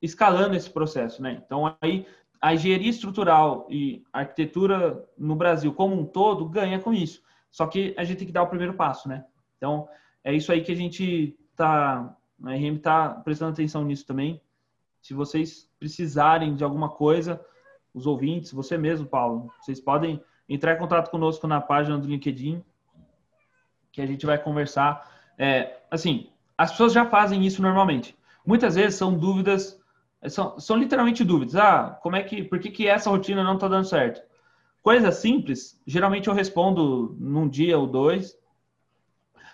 escalando esse processo, né? Então aí a engenharia estrutural e arquitetura no Brasil como um todo ganha com isso. Só que a gente tem que dar o primeiro passo, né? Então é isso aí que a gente tá, a RM está prestando atenção nisso também. Se vocês precisarem de alguma coisa, os ouvintes, você mesmo, Paulo, vocês podem entrar em contato conosco na página do LinkedIn, que a gente vai conversar. É, assim, as pessoas já fazem isso normalmente. Muitas vezes são dúvidas, são, são literalmente dúvidas. Ah, como é que, por que, que essa rotina não está dando certo? Coisas simples, geralmente eu respondo num dia ou dois.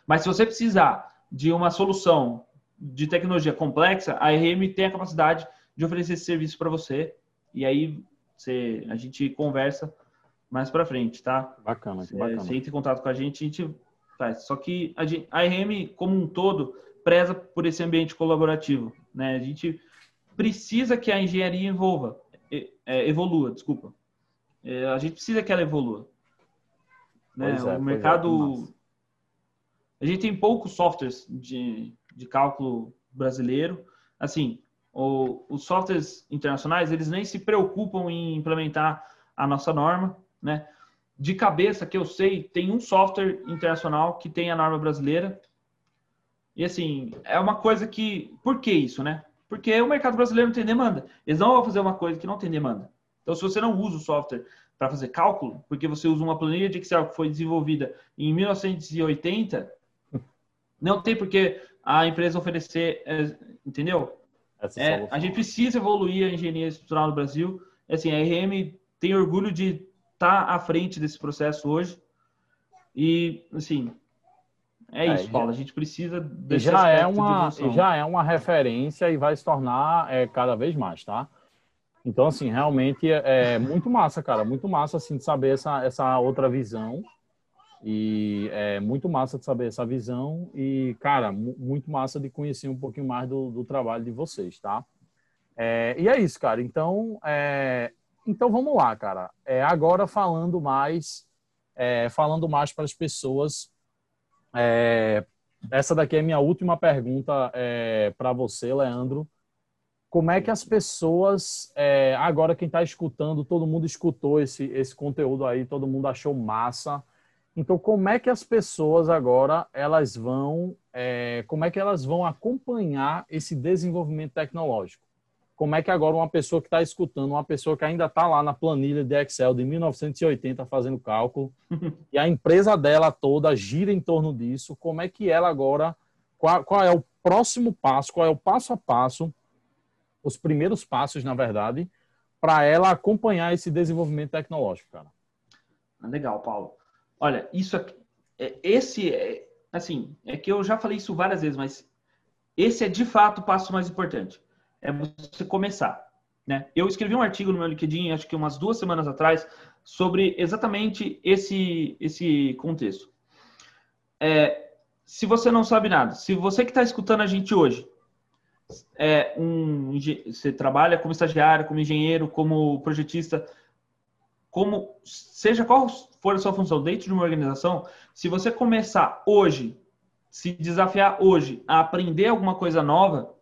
Mas se você precisar de uma solução de tecnologia complexa, a RM tem a capacidade de oferecer esse serviço para você. E aí você, a gente conversa mais para frente, tá? Bacana, você, bacana. Você entra em contato com a gente, a gente faz. Só que a, gente, a RM, como um todo, preza por esse ambiente colaborativo. Né? A gente precisa que a engenharia envolva, é, evolua, desculpa. É, a gente precisa que ela evolua. Né? É, o é, mercado. É, a gente tem poucos softwares de, de cálculo brasileiro. Assim, o, os softwares internacionais, eles nem se preocupam em implementar a nossa norma, né? De cabeça que eu sei, tem um software internacional que tem a norma brasileira. E assim, é uma coisa que. Por que isso, né? Porque o mercado brasileiro não tem demanda. Eles não vão fazer uma coisa que não tem demanda. Então, se você não usa o software para fazer cálculo, porque você usa uma planilha de Excel que foi desenvolvida em 1980, não tem por que a empresa oferecer, é, entendeu? É, a gente precisa evoluir a engenharia estrutural no Brasil. Assim, a RM tem orgulho de estar tá à frente desse processo hoje. E, assim, é, é isso, Paulo. A gente precisa desse já é uma de Já é uma referência e vai se tornar é, cada vez mais, tá? Então, assim, realmente é, é muito massa, cara. Muito massa, assim, de saber essa, essa outra visão e é muito massa de saber essa visão e, cara, muito massa de conhecer um pouquinho mais do, do trabalho de vocês, tá? É, e é isso, cara. Então, é, então vamos lá, cara. É, agora falando mais, é, falando mais para as pessoas. É, essa daqui é minha última pergunta é, para você, Leandro. Como é que as pessoas, é, agora quem está escutando, todo mundo escutou esse, esse conteúdo aí, todo mundo achou massa. Então, como é que as pessoas agora elas vão, é, como é que elas vão acompanhar esse desenvolvimento tecnológico? Como é que agora uma pessoa que está escutando, uma pessoa que ainda está lá na planilha de Excel de 1980 fazendo cálculo, e a empresa dela toda gira em torno disso, como é que ela agora, qual, qual é o próximo passo, qual é o passo a passo, os primeiros passos, na verdade, para ela acompanhar esse desenvolvimento tecnológico, cara? Legal, Paulo. Olha, isso aqui, é, esse é, assim, é que eu já falei isso várias vezes, mas esse é de fato o passo mais importante. É você começar. Né? Eu escrevi um artigo no meu LinkedIn, acho que umas duas semanas atrás, sobre exatamente esse, esse contexto. É, se você não sabe nada, se você que está escutando a gente hoje, é um, você trabalha como estagiário, como engenheiro, como projetista, como seja qual for a sua função dentro de uma organização, se você começar hoje, se desafiar hoje a aprender alguma coisa nova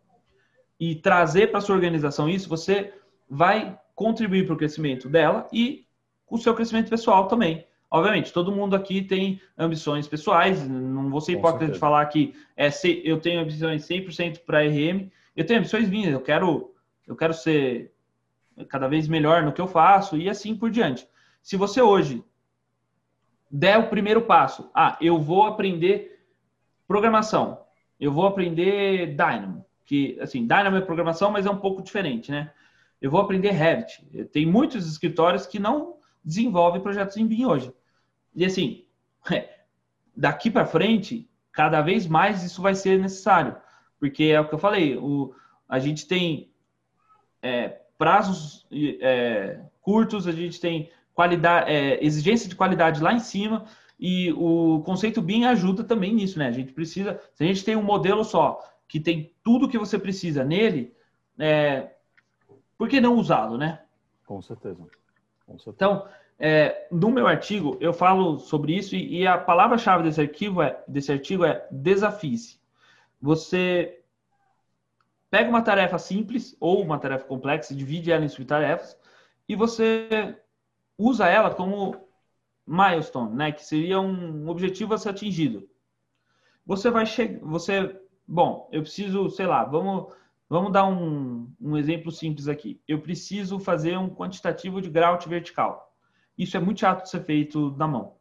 e trazer para sua organização isso, você vai contribuir para o crescimento dela e o seu crescimento pessoal também. Obviamente, todo mundo aqui tem ambições pessoais, não vou ser hipócrita de falar que é, eu tenho ambições 100% para RM, eu tenho ambições minhas, eu quero, eu quero ser cada vez melhor no que eu faço e assim por diante. Se você hoje der o primeiro passo, ah, eu vou aprender programação, eu vou aprender Dynamo, que assim, Dynamo é programação, mas é um pouco diferente, né? Eu vou aprender Revit. Tem muitos escritórios que não desenvolvem projetos em BIM hoje. E assim, daqui para frente, cada vez mais isso vai ser necessário, porque é o que eu falei, o, a gente tem é, prazos é, curtos, a gente tem qualidade, é, exigência de qualidade lá em cima e o conceito BIM ajuda também nisso, né? A gente precisa, se a gente tem um modelo só que tem tudo que você precisa nele, é, por que não usá-lo, né? Com certeza. Com certeza. Então, é, no meu artigo eu falo sobre isso e, e a palavra-chave desse arquivo é desse artigo é desafie-se. Você pega uma tarefa simples ou uma tarefa complexa, divide ela em subtarefas e você usa ela como milestone, né, que seria um objetivo a ser atingido. Você vai chegar, você, bom, eu preciso, sei lá, vamos vamos dar um, um exemplo simples aqui. Eu preciso fazer um quantitativo de grout vertical. Isso é muito chato de ser feito na mão.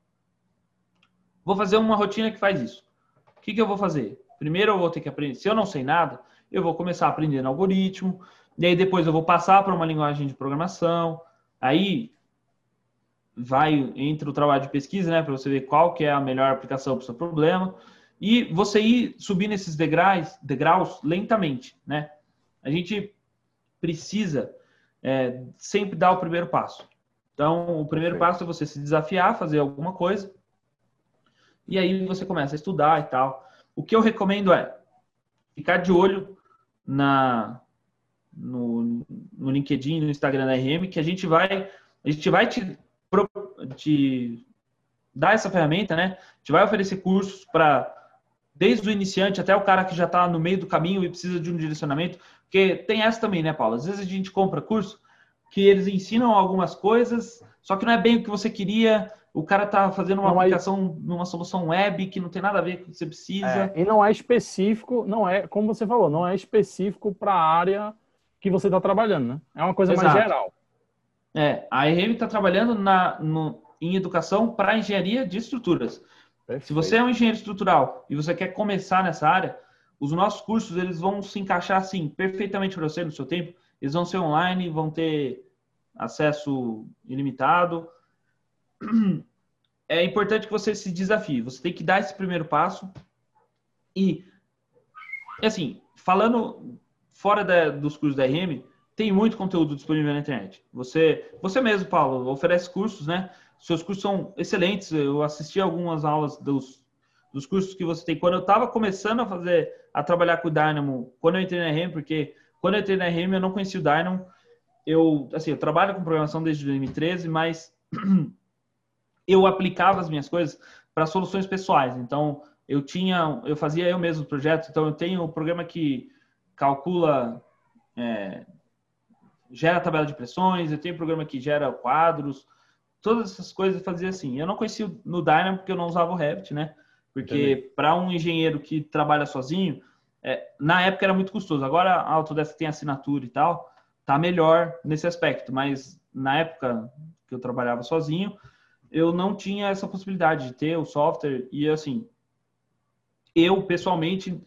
Vou fazer uma rotina que faz isso. O que, que eu vou fazer? Primeiro eu vou ter que aprender. Se eu não sei nada, eu vou começar aprendendo algoritmo, e aí depois eu vou passar para uma linguagem de programação. Aí vai entre o trabalho de pesquisa, né, para você ver qual que é a melhor aplicação para o seu problema e você ir subindo esses degraus, degraus lentamente, né? A gente precisa é, sempre dar o primeiro passo. Então, o primeiro Sim. passo é você se desafiar, fazer alguma coisa, e aí você começa a estudar e tal. O que eu recomendo é ficar de olho na no, no LinkedIn, no Instagram da RM, que a gente vai a gente vai te, te dar essa ferramenta, né? A gente vai oferecer cursos para desde o iniciante até o cara que já está no meio do caminho e precisa de um direcionamento, porque tem essa também, né, Paulo? Às vezes a gente compra curso que eles ensinam algumas coisas, só que não é bem o que você queria. O cara está fazendo uma não é aplicação é... numa solução web que não tem nada a ver com o que você precisa. É, e não é específico, não é, como você falou, não é específico para a área que você está trabalhando, né? É uma coisa Exato. mais geral. É, a RM está trabalhando na, no, em educação para engenharia de estruturas. Perfeito. Se você é um engenheiro estrutural e você quer começar nessa área, os nossos cursos eles vão se encaixar assim perfeitamente para você no seu tempo. Eles vão ser online, vão ter acesso ilimitado. É importante que você se desafie. Você tem que dar esse primeiro passo e assim, falando fora da, dos cursos da RM, tem muito conteúdo disponível na internet. Você, você mesmo, Paulo, oferece cursos, né? Seus cursos são excelentes. Eu assisti algumas aulas dos, dos cursos que você tem. Quando eu estava começando a fazer, a trabalhar com o Dynamo, quando eu entrei na RM, porque quando eu entrei na RM eu não conhecia o Dynamo. Eu, assim, eu trabalho com programação desde 2013, mas eu aplicava as minhas coisas para soluções pessoais. Então, eu tinha, eu fazia eu mesmo projetos. Então, eu tenho um programa que calcula, é, gera tabela de pressões, eu tenho um programa que gera quadros, todas essas coisas eu fazia assim. Eu não conhecia no Dynamo porque eu não usava o Revit, né? Porque para um engenheiro que trabalha sozinho, é, na época era muito custoso. Agora a Autodesk tem assinatura e tal, tá melhor nesse aspecto. Mas na época que eu trabalhava sozinho, eu não tinha essa possibilidade de ter o software e assim, eu pessoalmente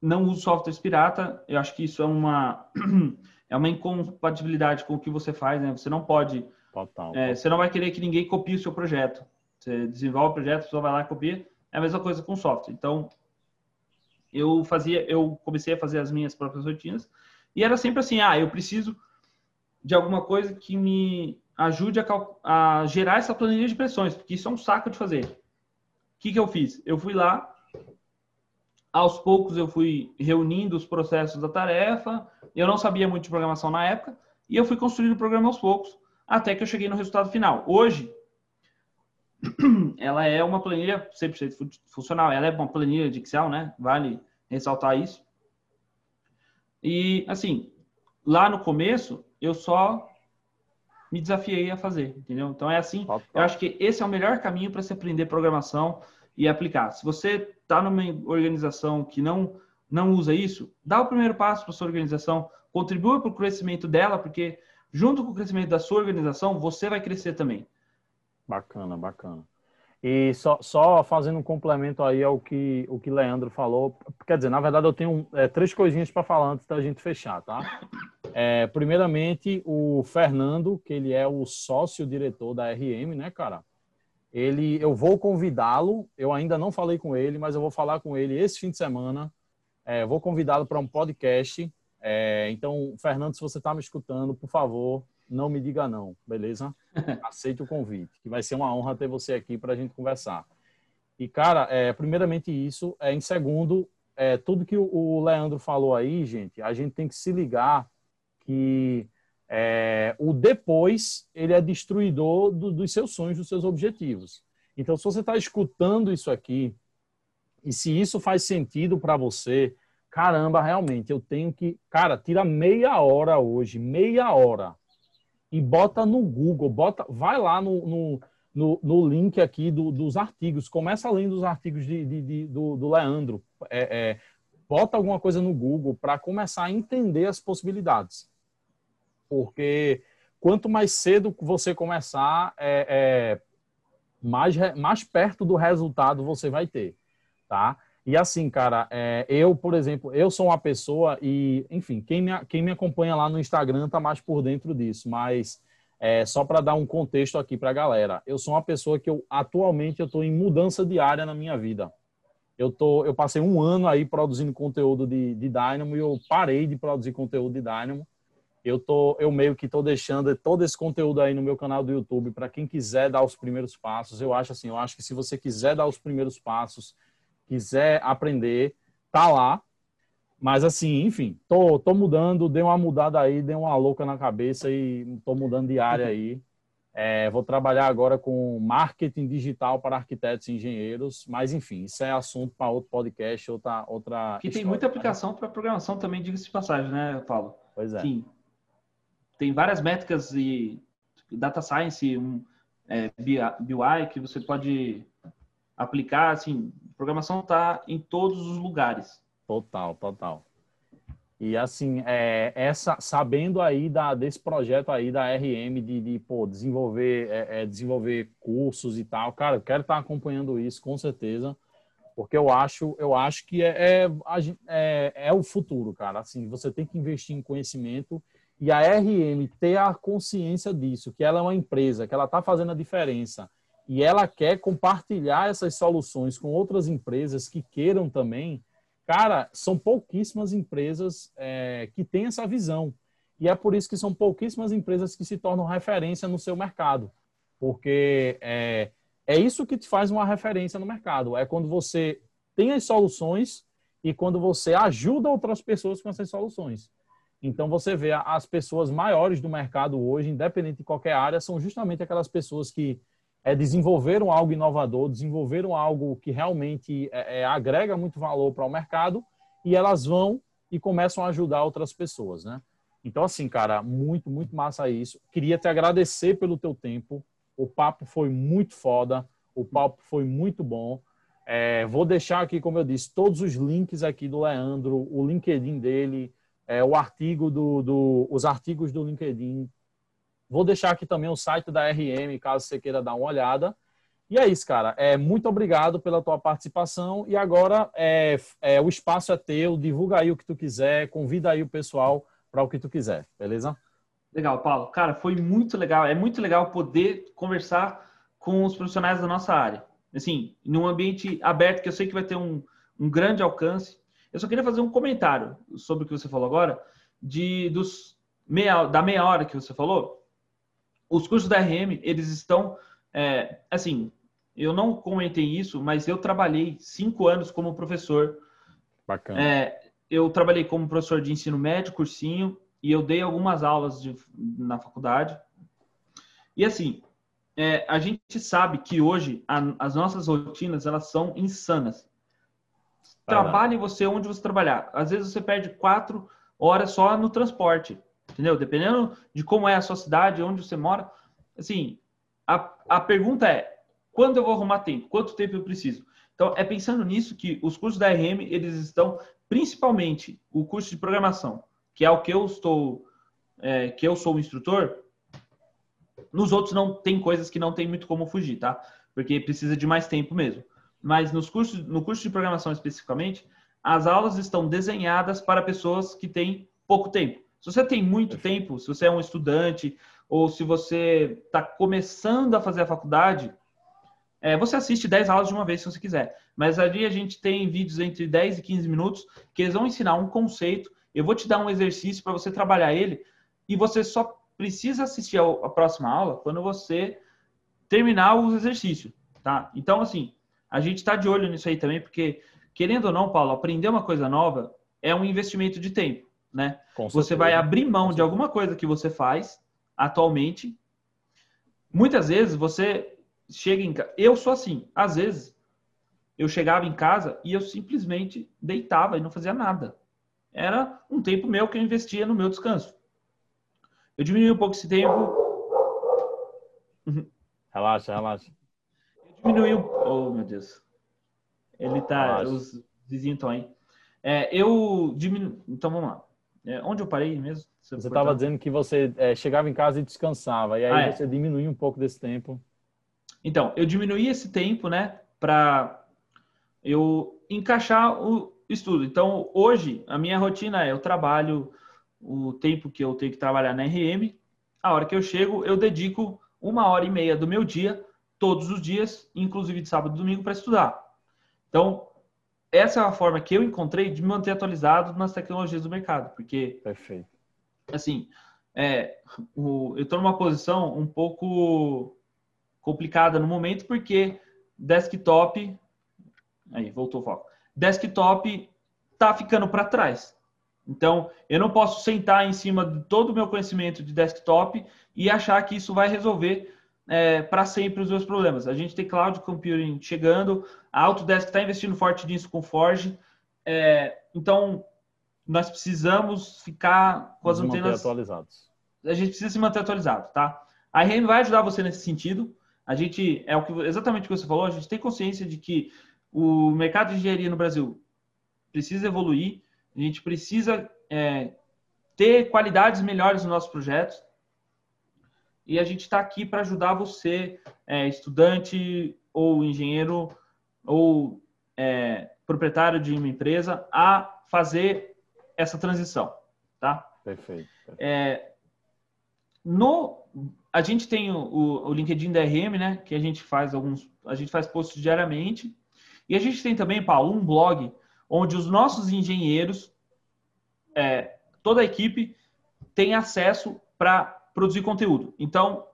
não uso softwares pirata. Eu acho que isso é uma é uma incompatibilidade com o que você faz, né? Você não pode Total. É, você não vai querer que ninguém copie o seu projeto. Você desenvolve o projeto, a pessoa vai lá e copia. É a mesma coisa com software. Então, eu fazia, eu comecei a fazer as minhas próprias rotinas e era sempre assim, ah, eu preciso de alguma coisa que me ajude a, a gerar essa planilha de pressões, porque isso é um saco de fazer. O que, que eu fiz? Eu fui lá, aos poucos eu fui reunindo os processos da tarefa, eu não sabia muito de programação na época, e eu fui construindo o programa aos poucos até que eu cheguei no resultado final. Hoje, ela é uma planilha 100% funcional. Ela é uma planilha de Excel, né? Vale ressaltar isso. E, assim, lá no começo, eu só me desafiei a fazer, entendeu? Então, é assim. Eu acho que esse é o melhor caminho para se aprender programação e aplicar. Se você está numa organização que não, não usa isso, dá o primeiro passo para sua organização, contribua para o crescimento dela, porque junto com o crescimento da sua organização, você vai crescer também. Bacana, bacana. E só, só fazendo um complemento aí ao que o que Leandro falou, quer dizer, na verdade eu tenho é, três coisinhas para falar antes da gente fechar, tá? É, primeiramente, o Fernando, que ele é o sócio-diretor da RM, né, cara? Ele, eu vou convidá-lo, eu ainda não falei com ele, mas eu vou falar com ele esse fim de semana. É, vou convidá-lo para um podcast é, então, Fernando, se você está me escutando, por favor, não me diga não, beleza? Aceite o convite, que vai ser uma honra ter você aqui para a gente conversar. E, cara, é, primeiramente isso. É, em segundo, é, tudo que o Leandro falou aí, gente, a gente tem que se ligar que é, o depois, ele é destruidor do, dos seus sonhos, dos seus objetivos. Então, se você está escutando isso aqui, e se isso faz sentido para você, caramba, realmente, eu tenho que. Cara, tira meia hora hoje, meia hora. E bota no Google, bota, vai lá no, no, no, no link aqui do, dos artigos, começa lendo os artigos de, de, de do, do, Leandro. É, é, bota alguma coisa no Google para começar a entender as possibilidades. Porque quanto mais cedo você começar, é, é mais, mais perto do resultado você vai ter. Tá? E assim, cara, é, eu, por exemplo, eu sou uma pessoa e, enfim, quem me, quem me acompanha lá no Instagram tá mais por dentro disso, mas é, só para dar um contexto aqui para a galera, eu sou uma pessoa que eu atualmente eu estou em mudança diária na minha vida. Eu tô, eu passei um ano aí produzindo conteúdo de, de Dynamo e eu parei de produzir conteúdo de Dynamo. Eu tô, eu meio que estou deixando todo esse conteúdo aí no meu canal do YouTube para quem quiser dar os primeiros passos. Eu acho assim, eu acho que se você quiser dar os primeiros passos quiser aprender, tá lá. Mas assim, enfim, tô, tô mudando, dei uma mudada aí, dei uma louca na cabeça e tô mudando de área aí. É, vou trabalhar agora com marketing digital para arquitetos e engenheiros, mas enfim, isso é assunto para outro podcast, outra outra. Que tem muita aplicação para programação também, diga-se de passagem, né, Paulo? Pois é. Sim. Tem várias métricas e data science, um, é, BI que você pode aplicar, assim, programação está em todos os lugares. Total, total. E assim, é, essa, sabendo aí da, desse projeto aí da RM de, de pô, desenvolver, é, é, desenvolver cursos e tal, cara, eu quero estar acompanhando isso com certeza, porque eu acho, eu acho que é, é, é, é o futuro, cara. Assim, você tem que investir em conhecimento e a RM ter a consciência disso, que ela é uma empresa, que ela está fazendo a diferença e ela quer compartilhar essas soluções com outras empresas que queiram também, cara, são pouquíssimas empresas é, que têm essa visão. E é por isso que são pouquíssimas empresas que se tornam referência no seu mercado. Porque é, é isso que te faz uma referência no mercado. É quando você tem as soluções e quando você ajuda outras pessoas com essas soluções. Então você vê as pessoas maiores do mercado hoje, independente de qualquer área, são justamente aquelas pessoas que é, desenvolveram algo inovador, desenvolveram algo que realmente é, é, agrega muito valor para o mercado e elas vão e começam a ajudar outras pessoas, né? Então, assim, cara, muito, muito massa isso. Queria te agradecer pelo teu tempo. O papo foi muito foda, o papo foi muito bom. É, vou deixar aqui, como eu disse, todos os links aqui do Leandro, o LinkedIn dele, é, o artigo do, do, os artigos do LinkedIn, Vou deixar aqui também o site da RM, caso você queira dar uma olhada. E é isso, cara. É, muito obrigado pela tua participação. E agora é, é, o espaço é teu. Divulga aí o que tu quiser. Convida aí o pessoal para o que tu quiser. Beleza? Legal, Paulo. Cara, foi muito legal. É muito legal poder conversar com os profissionais da nossa área. Assim, num ambiente aberto que eu sei que vai ter um, um grande alcance. Eu só queria fazer um comentário sobre o que você falou agora, de dos meia, da meia hora que você falou os cursos da RM, eles estão, é, assim, eu não comentei isso, mas eu trabalhei cinco anos como professor. Bacana. É, eu trabalhei como professor de ensino médio, cursinho, e eu dei algumas aulas de, na faculdade. E assim, é, a gente sabe que hoje a, as nossas rotinas elas são insanas. Trabalhe você onde você trabalhar. Às vezes você perde quatro horas só no transporte entendeu? Dependendo de como é a sua cidade, onde você mora. Assim, a, a pergunta é, quando eu vou arrumar tempo? Quanto tempo eu preciso? Então, é pensando nisso que os cursos da RM, eles estão, principalmente o curso de programação, que é o que eu estou, é, que eu sou o instrutor, nos outros não tem coisas que não tem muito como fugir, tá? Porque precisa de mais tempo mesmo. Mas nos cursos, no curso de programação especificamente, as aulas estão desenhadas para pessoas que têm pouco tempo. Se você tem muito tempo, se você é um estudante ou se você está começando a fazer a faculdade, é, você assiste 10 aulas de uma vez se você quiser. Mas ali a gente tem vídeos entre 10 e 15 minutos que eles vão ensinar um conceito. Eu vou te dar um exercício para você trabalhar ele e você só precisa assistir a próxima aula quando você terminar os exercícios, tá? Então, assim, a gente está de olho nisso aí também, porque, querendo ou não, Paulo, aprender uma coisa nova é um investimento de tempo né? você vai abrir mão de alguma coisa que você faz atualmente. Muitas vezes você chega em casa. Eu sou assim. Às vezes eu chegava em casa e eu simplesmente deitava e não fazia nada. Era um tempo meu que eu investia no meu descanso. Eu diminui um pouco esse tempo. Relaxa, relaxa. Eu diminui um. Oh, meu Deus. Ele tá. Relaxa. Os vizinhos estão aí. É, eu diminuo. Então vamos lá. É, onde eu parei mesmo? Você estava dizendo que você é, chegava em casa e descansava, e aí ah, é. você diminuía um pouco desse tempo. Então, eu diminuí esse tempo, né, para eu encaixar o estudo. Então, hoje, a minha rotina é: eu trabalho o tempo que eu tenho que trabalhar na RM, a hora que eu chego, eu dedico uma hora e meia do meu dia, todos os dias, inclusive de sábado e domingo, para estudar. Então, essa é a forma que eu encontrei de me manter atualizado nas tecnologias do mercado, porque. Perfeito. Assim, é, o, eu estou numa posição um pouco complicada no momento, porque desktop. Aí, voltou o foco. Desktop está ficando para trás. Então, eu não posso sentar em cima de todo o meu conhecimento de desktop e achar que isso vai resolver é, para sempre os meus problemas. A gente tem cloud computing chegando, a Autodesk está investindo forte nisso com Forge. É, então, nós precisamos ficar com as Nos antenas atualizados. A gente precisa se manter atualizado, tá? A RM vai ajudar você nesse sentido. A gente é o que exatamente o que você falou. A gente tem consciência de que o mercado de engenharia no Brasil precisa evoluir. A gente precisa é, ter qualidades melhores nos nossos projetos. E a gente está aqui para ajudar você, é, estudante ou engenheiro ou é, proprietário de uma empresa, a fazer essa transição, tá? Perfeito. É, no, a gente tem o, o, LinkedIn da RM, né? Que a gente faz alguns, a gente faz posts diariamente. E a gente tem também, Paulo, um blog onde os nossos engenheiros, é, toda a equipe, tem acesso para produzir conteúdo. Então,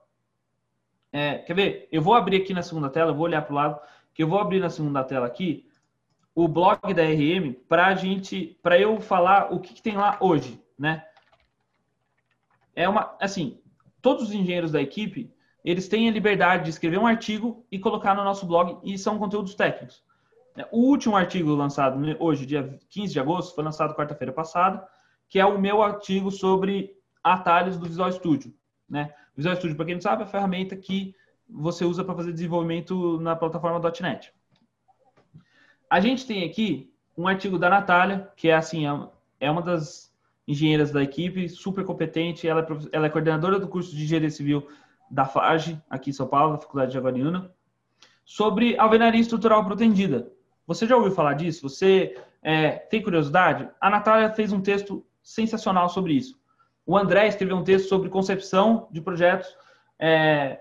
é, quer ver? Eu vou abrir aqui na segunda tela, vou olhar para o lado, que eu vou abrir na segunda tela aqui o blog da RM para gente, para eu falar o que, que, tem lá hoje, né? É uma, assim, todos os engenheiros da equipe, eles têm a liberdade de escrever um artigo e colocar no nosso blog e são conteúdos técnicos. O último artigo lançado hoje, dia 15 de agosto, foi lançado quarta-feira passada, que é o meu artigo sobre atalhos do Visual Studio. Né? Visual Studio, para quem não sabe, é a ferramenta que você usa para fazer desenvolvimento na plataforma .NET. A gente tem aqui um artigo da Natália, que é assim, é, é uma das engenheiras da equipe, super competente, ela é, ela é coordenadora do curso de Engenharia Civil da FAGE, aqui em São Paulo, da Faculdade de Jaguariúna, sobre alvenaria estrutural protendida. Você já ouviu falar disso? Você é, tem curiosidade? A Natália fez um texto sensacional sobre isso. O André escreveu um texto sobre concepção de projetos é,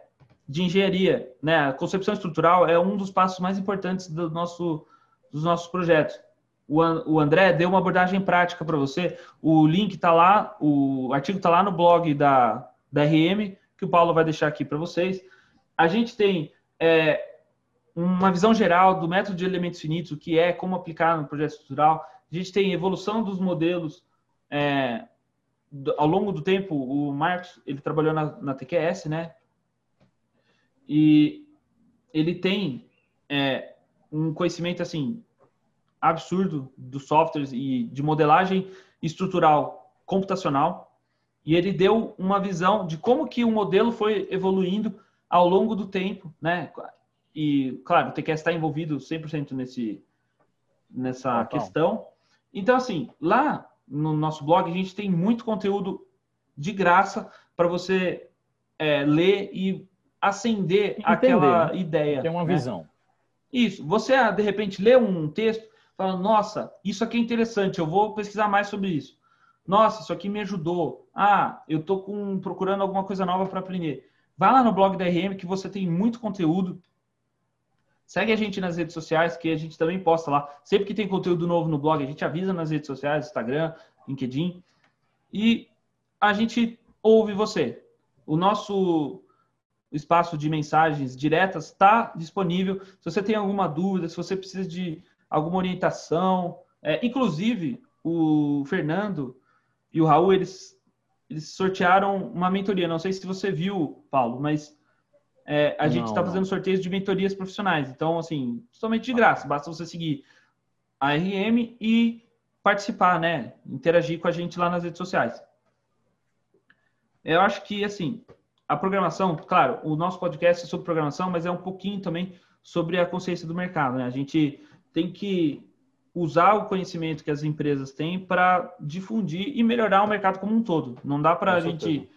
de engenharia. Né? A concepção estrutural é um dos passos mais importantes do nosso, dos nossos projetos. O, o André deu uma abordagem prática para você. O link está lá, o artigo está lá no blog da, da RM, que o Paulo vai deixar aqui para vocês. A gente tem é, uma visão geral do método de elementos finitos, o que é, como aplicar no projeto estrutural. A gente tem evolução dos modelos é, ao longo do tempo, o Marcos, ele trabalhou na, na TQS, né? E ele tem é, um conhecimento, assim, absurdo dos softwares e de modelagem estrutural computacional. E ele deu uma visão de como que o modelo foi evoluindo ao longo do tempo, né? E, claro, o TQS está envolvido 100% nesse, nessa questão. Então, assim, lá no nosso blog, a gente tem muito conteúdo de graça para você é, ler e acender Entender, aquela né? ideia. Tem uma né? visão. Isso. Você, ah, de repente, lê um texto, fala, nossa, isso aqui é interessante, eu vou pesquisar mais sobre isso. Nossa, isso aqui me ajudou. Ah, eu estou procurando alguma coisa nova para aprender. Vai lá no blog da RM que você tem muito conteúdo Segue a gente nas redes sociais, que a gente também posta lá. Sempre que tem conteúdo novo no blog, a gente avisa nas redes sociais, Instagram, LinkedIn. E a gente ouve você. O nosso espaço de mensagens diretas está disponível. Se você tem alguma dúvida, se você precisa de alguma orientação, é, inclusive o Fernando e o Raul, eles, eles sortearam uma mentoria. Não sei se você viu, Paulo, mas é, a gente está fazendo sorteios de mentorias profissionais. Então, assim, totalmente de graça. Basta você seguir a RM e participar, né? Interagir com a gente lá nas redes sociais. Eu acho que, assim, a programação, claro, o nosso podcast é sobre programação, mas é um pouquinho também sobre a consciência do mercado, né? A gente tem que usar o conhecimento que as empresas têm para difundir e melhorar o mercado como um todo. Não dá para a gente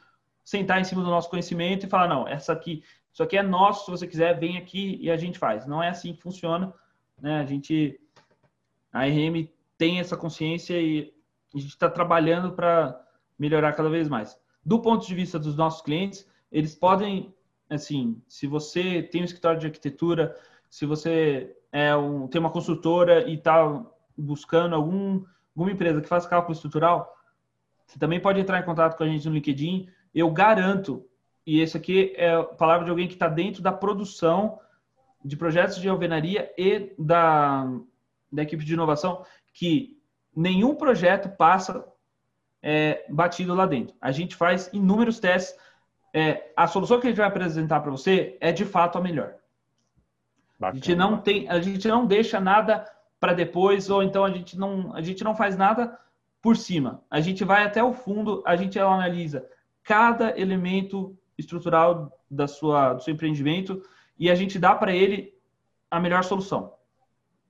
sentar em cima do nosso conhecimento e falar, não, essa aqui, isso aqui é nosso, se você quiser, vem aqui e a gente faz. Não é assim que funciona. né? A gente, a RM tem essa consciência e a gente está trabalhando para melhorar cada vez mais. Do ponto de vista dos nossos clientes, eles podem, assim, se você tem um escritório de arquitetura, se você é um, tem uma construtora e está buscando algum, alguma empresa que faz cálculo estrutural, você também pode entrar em contato com a gente no LinkedIn. Eu garanto, e esse aqui é a palavra de alguém que está dentro da produção de projetos de alvenaria e da, da equipe de inovação, que nenhum projeto passa é, batido lá dentro. A gente faz inúmeros testes. É, a solução que a gente vai apresentar para você é de fato a melhor. Bacana. A gente não tem, a gente não deixa nada para depois ou então a gente não, a gente não faz nada por cima. A gente vai até o fundo, a gente analisa cada elemento estrutural da sua, do seu empreendimento e a gente dá para ele a melhor solução.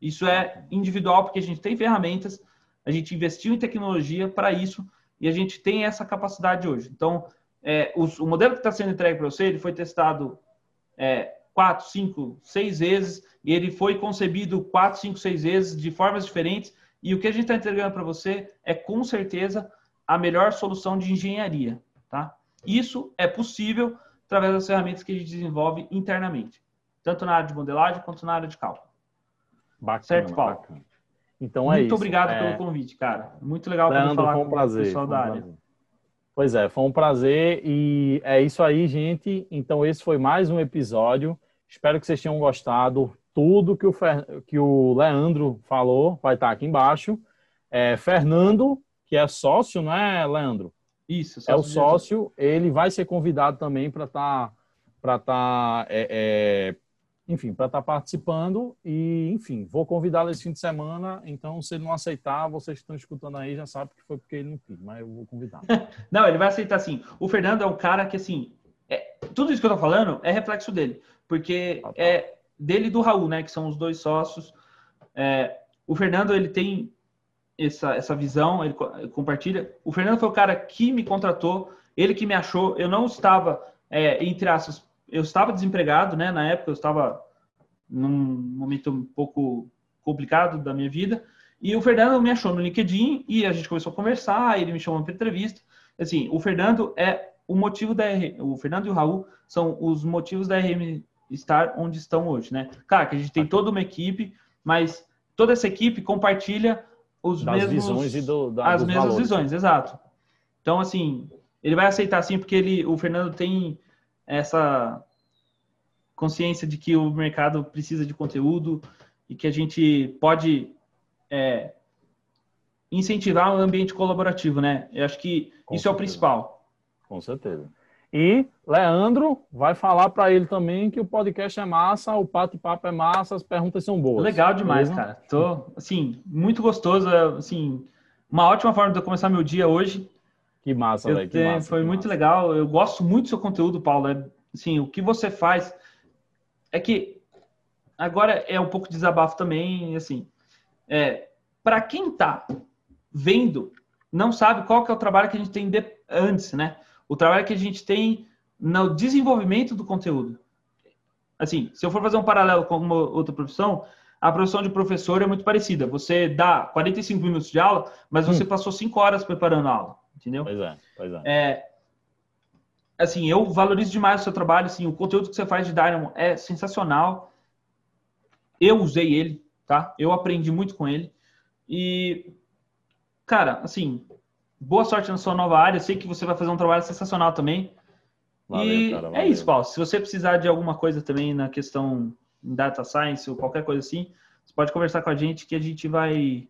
Isso é individual porque a gente tem ferramentas, a gente investiu em tecnologia para isso e a gente tem essa capacidade hoje. Então, é, o, o, modelo que está sendo entregue para você, ele foi testado é, quatro, cinco, seis vezes e ele foi concebido quatro, cinco, seis vezes de formas diferentes e o que a gente está entregando para você é com certeza a melhor solução de engenharia? Isso é possível através das ferramentas que a gente desenvolve internamente, tanto na área de modelagem quanto na área de cálculo. Bacana, certo, Paulo? Bacana. Então é Muito isso. obrigado é... pelo convite, cara. Muito legal Leandro, falar foi um prazer, com o pessoal da área. Prazer. Pois é, foi um prazer e é isso aí, gente. Então esse foi mais um episódio. Espero que vocês tenham gostado tudo que o, Fer... que o Leandro falou vai estar aqui embaixo. É, Fernando, que é sócio, não é, Leandro? Isso, é o sócio. Ele vai ser convidado também para estar, tá, para estar, tá, é, é, enfim, para estar tá participando. E, enfim, vou convidá-lo esse fim de semana. Então, se ele não aceitar, vocês que estão escutando aí já sabem que foi porque ele não quis, mas eu vou convidar. não, ele vai aceitar sim. O Fernando é um cara que, assim, é, tudo isso que eu estou falando é reflexo dele, porque ah, tá. é dele e do Raul, né, que são os dois sócios. É, o Fernando, ele tem essa, essa visão, ele compartilha. O Fernando foi o cara que me contratou, ele que me achou. Eu não estava, é, entre aspas, eu estava desempregado, né, na época, eu estava num momento um pouco complicado da minha vida. E o Fernando me achou no LinkedIn e a gente começou a conversar, ele me chamou para entrevista. Assim, o Fernando é o motivo da RM, o Fernando e o Raul são os motivos da RM estar onde estão hoje, né? Claro que a gente tem toda uma equipe, mas toda essa equipe compartilha os das mesmos visões e do, da, as mesmas valores. visões, exato. Então assim, ele vai aceitar sim porque ele, o Fernando tem essa consciência de que o mercado precisa de conteúdo e que a gente pode é, incentivar um ambiente colaborativo, né? Eu acho que Com isso certeza. é o principal. Com certeza. E Leandro vai falar para ele também que o podcast é massa, o bate-papo é massa, as perguntas são boas. Legal demais, cara. Tô, assim, muito gostoso, assim, uma ótima forma de eu começar meu dia hoje. Que massa, velho, que massa. Foi que muito massa. legal. Eu gosto muito do seu conteúdo, Paulo. É, assim, o que você faz é que agora é um pouco de desabafo também, assim, é, para quem tá vendo, não sabe qual que é o trabalho que a gente tem de, antes, né? O trabalho que a gente tem no desenvolvimento do conteúdo. Assim, se eu for fazer um paralelo com uma outra profissão, a profissão de professor é muito parecida. Você dá 45 minutos de aula, mas você hum. passou 5 horas preparando a aula, entendeu? Pois é, pois é. é. Assim, eu valorizo demais o seu trabalho, assim, o conteúdo que você faz de Dynamo é sensacional. Eu usei ele, tá? Eu aprendi muito com ele. E, cara, assim, boa sorte na sua nova área. Sei que você vai fazer um trabalho sensacional também. Valeu, e cara, é isso, Paulo. Se você precisar de alguma coisa também na questão data science ou qualquer coisa assim, você pode conversar com a gente que a gente vai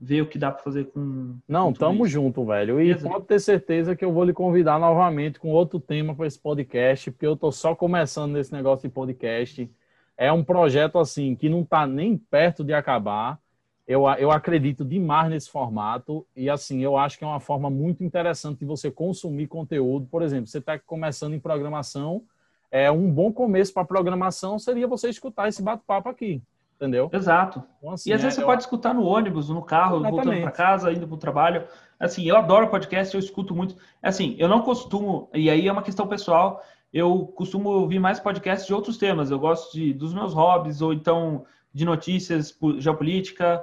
ver o que dá para fazer com. Não, com tamo isso. junto, velho. E Beleza. pode ter certeza que eu vou lhe convidar novamente com outro tema para esse podcast, porque eu tô só começando nesse negócio de podcast. É um projeto assim que não tá nem perto de acabar eu, eu acredito demais nesse formato e, assim, eu acho que é uma forma muito interessante de você consumir conteúdo. Por exemplo, você está começando em programação, é um bom começo para programação seria você escutar esse bate-papo aqui, entendeu? Exato. Então, assim, e às é, vezes você eu... pode escutar no ônibus, no carro, Exatamente. voltando para casa, indo para o trabalho. Assim, eu adoro podcast, eu escuto muito. Assim, eu não costumo, e aí é uma questão pessoal, eu costumo ouvir mais podcasts de outros temas. Eu gosto de, dos meus hobbies, ou então de notícias, geopolítica,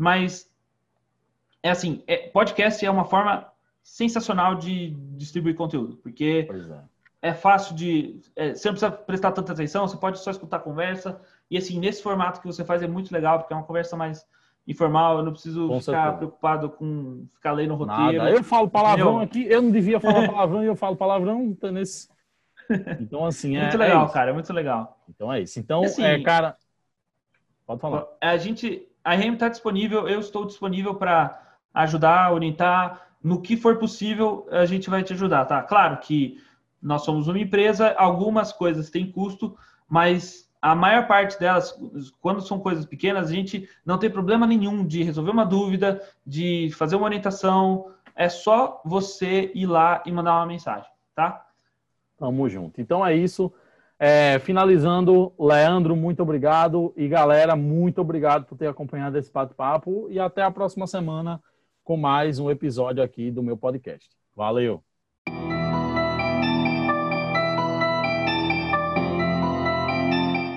mas é assim, é, podcast é uma forma sensacional de distribuir conteúdo, porque é. é. fácil de. É, você não precisa prestar tanta atenção, você pode só escutar a conversa. E assim, nesse formato que você faz é muito legal, porque é uma conversa mais informal, eu não preciso com ficar certeza. preocupado com ficar lendo roteiro. Nada. Eu falo palavrão aqui, eu não devia falar palavrão e eu falo palavrão, tá nesse. Então, assim, é. Muito legal, é cara, é muito legal. Então é isso. Então, assim, é, cara. Pode falar. A gente. A RM está disponível, eu estou disponível para ajudar, orientar. No que for possível, a gente vai te ajudar, tá? Claro que nós somos uma empresa, algumas coisas têm custo, mas a maior parte delas, quando são coisas pequenas, a gente não tem problema nenhum de resolver uma dúvida, de fazer uma orientação. É só você ir lá e mandar uma mensagem, tá? Tamo junto. Então é isso. É, finalizando, Leandro, muito obrigado. E galera, muito obrigado por ter acompanhado esse bate-papo. E até a próxima semana com mais um episódio aqui do meu podcast. Valeu!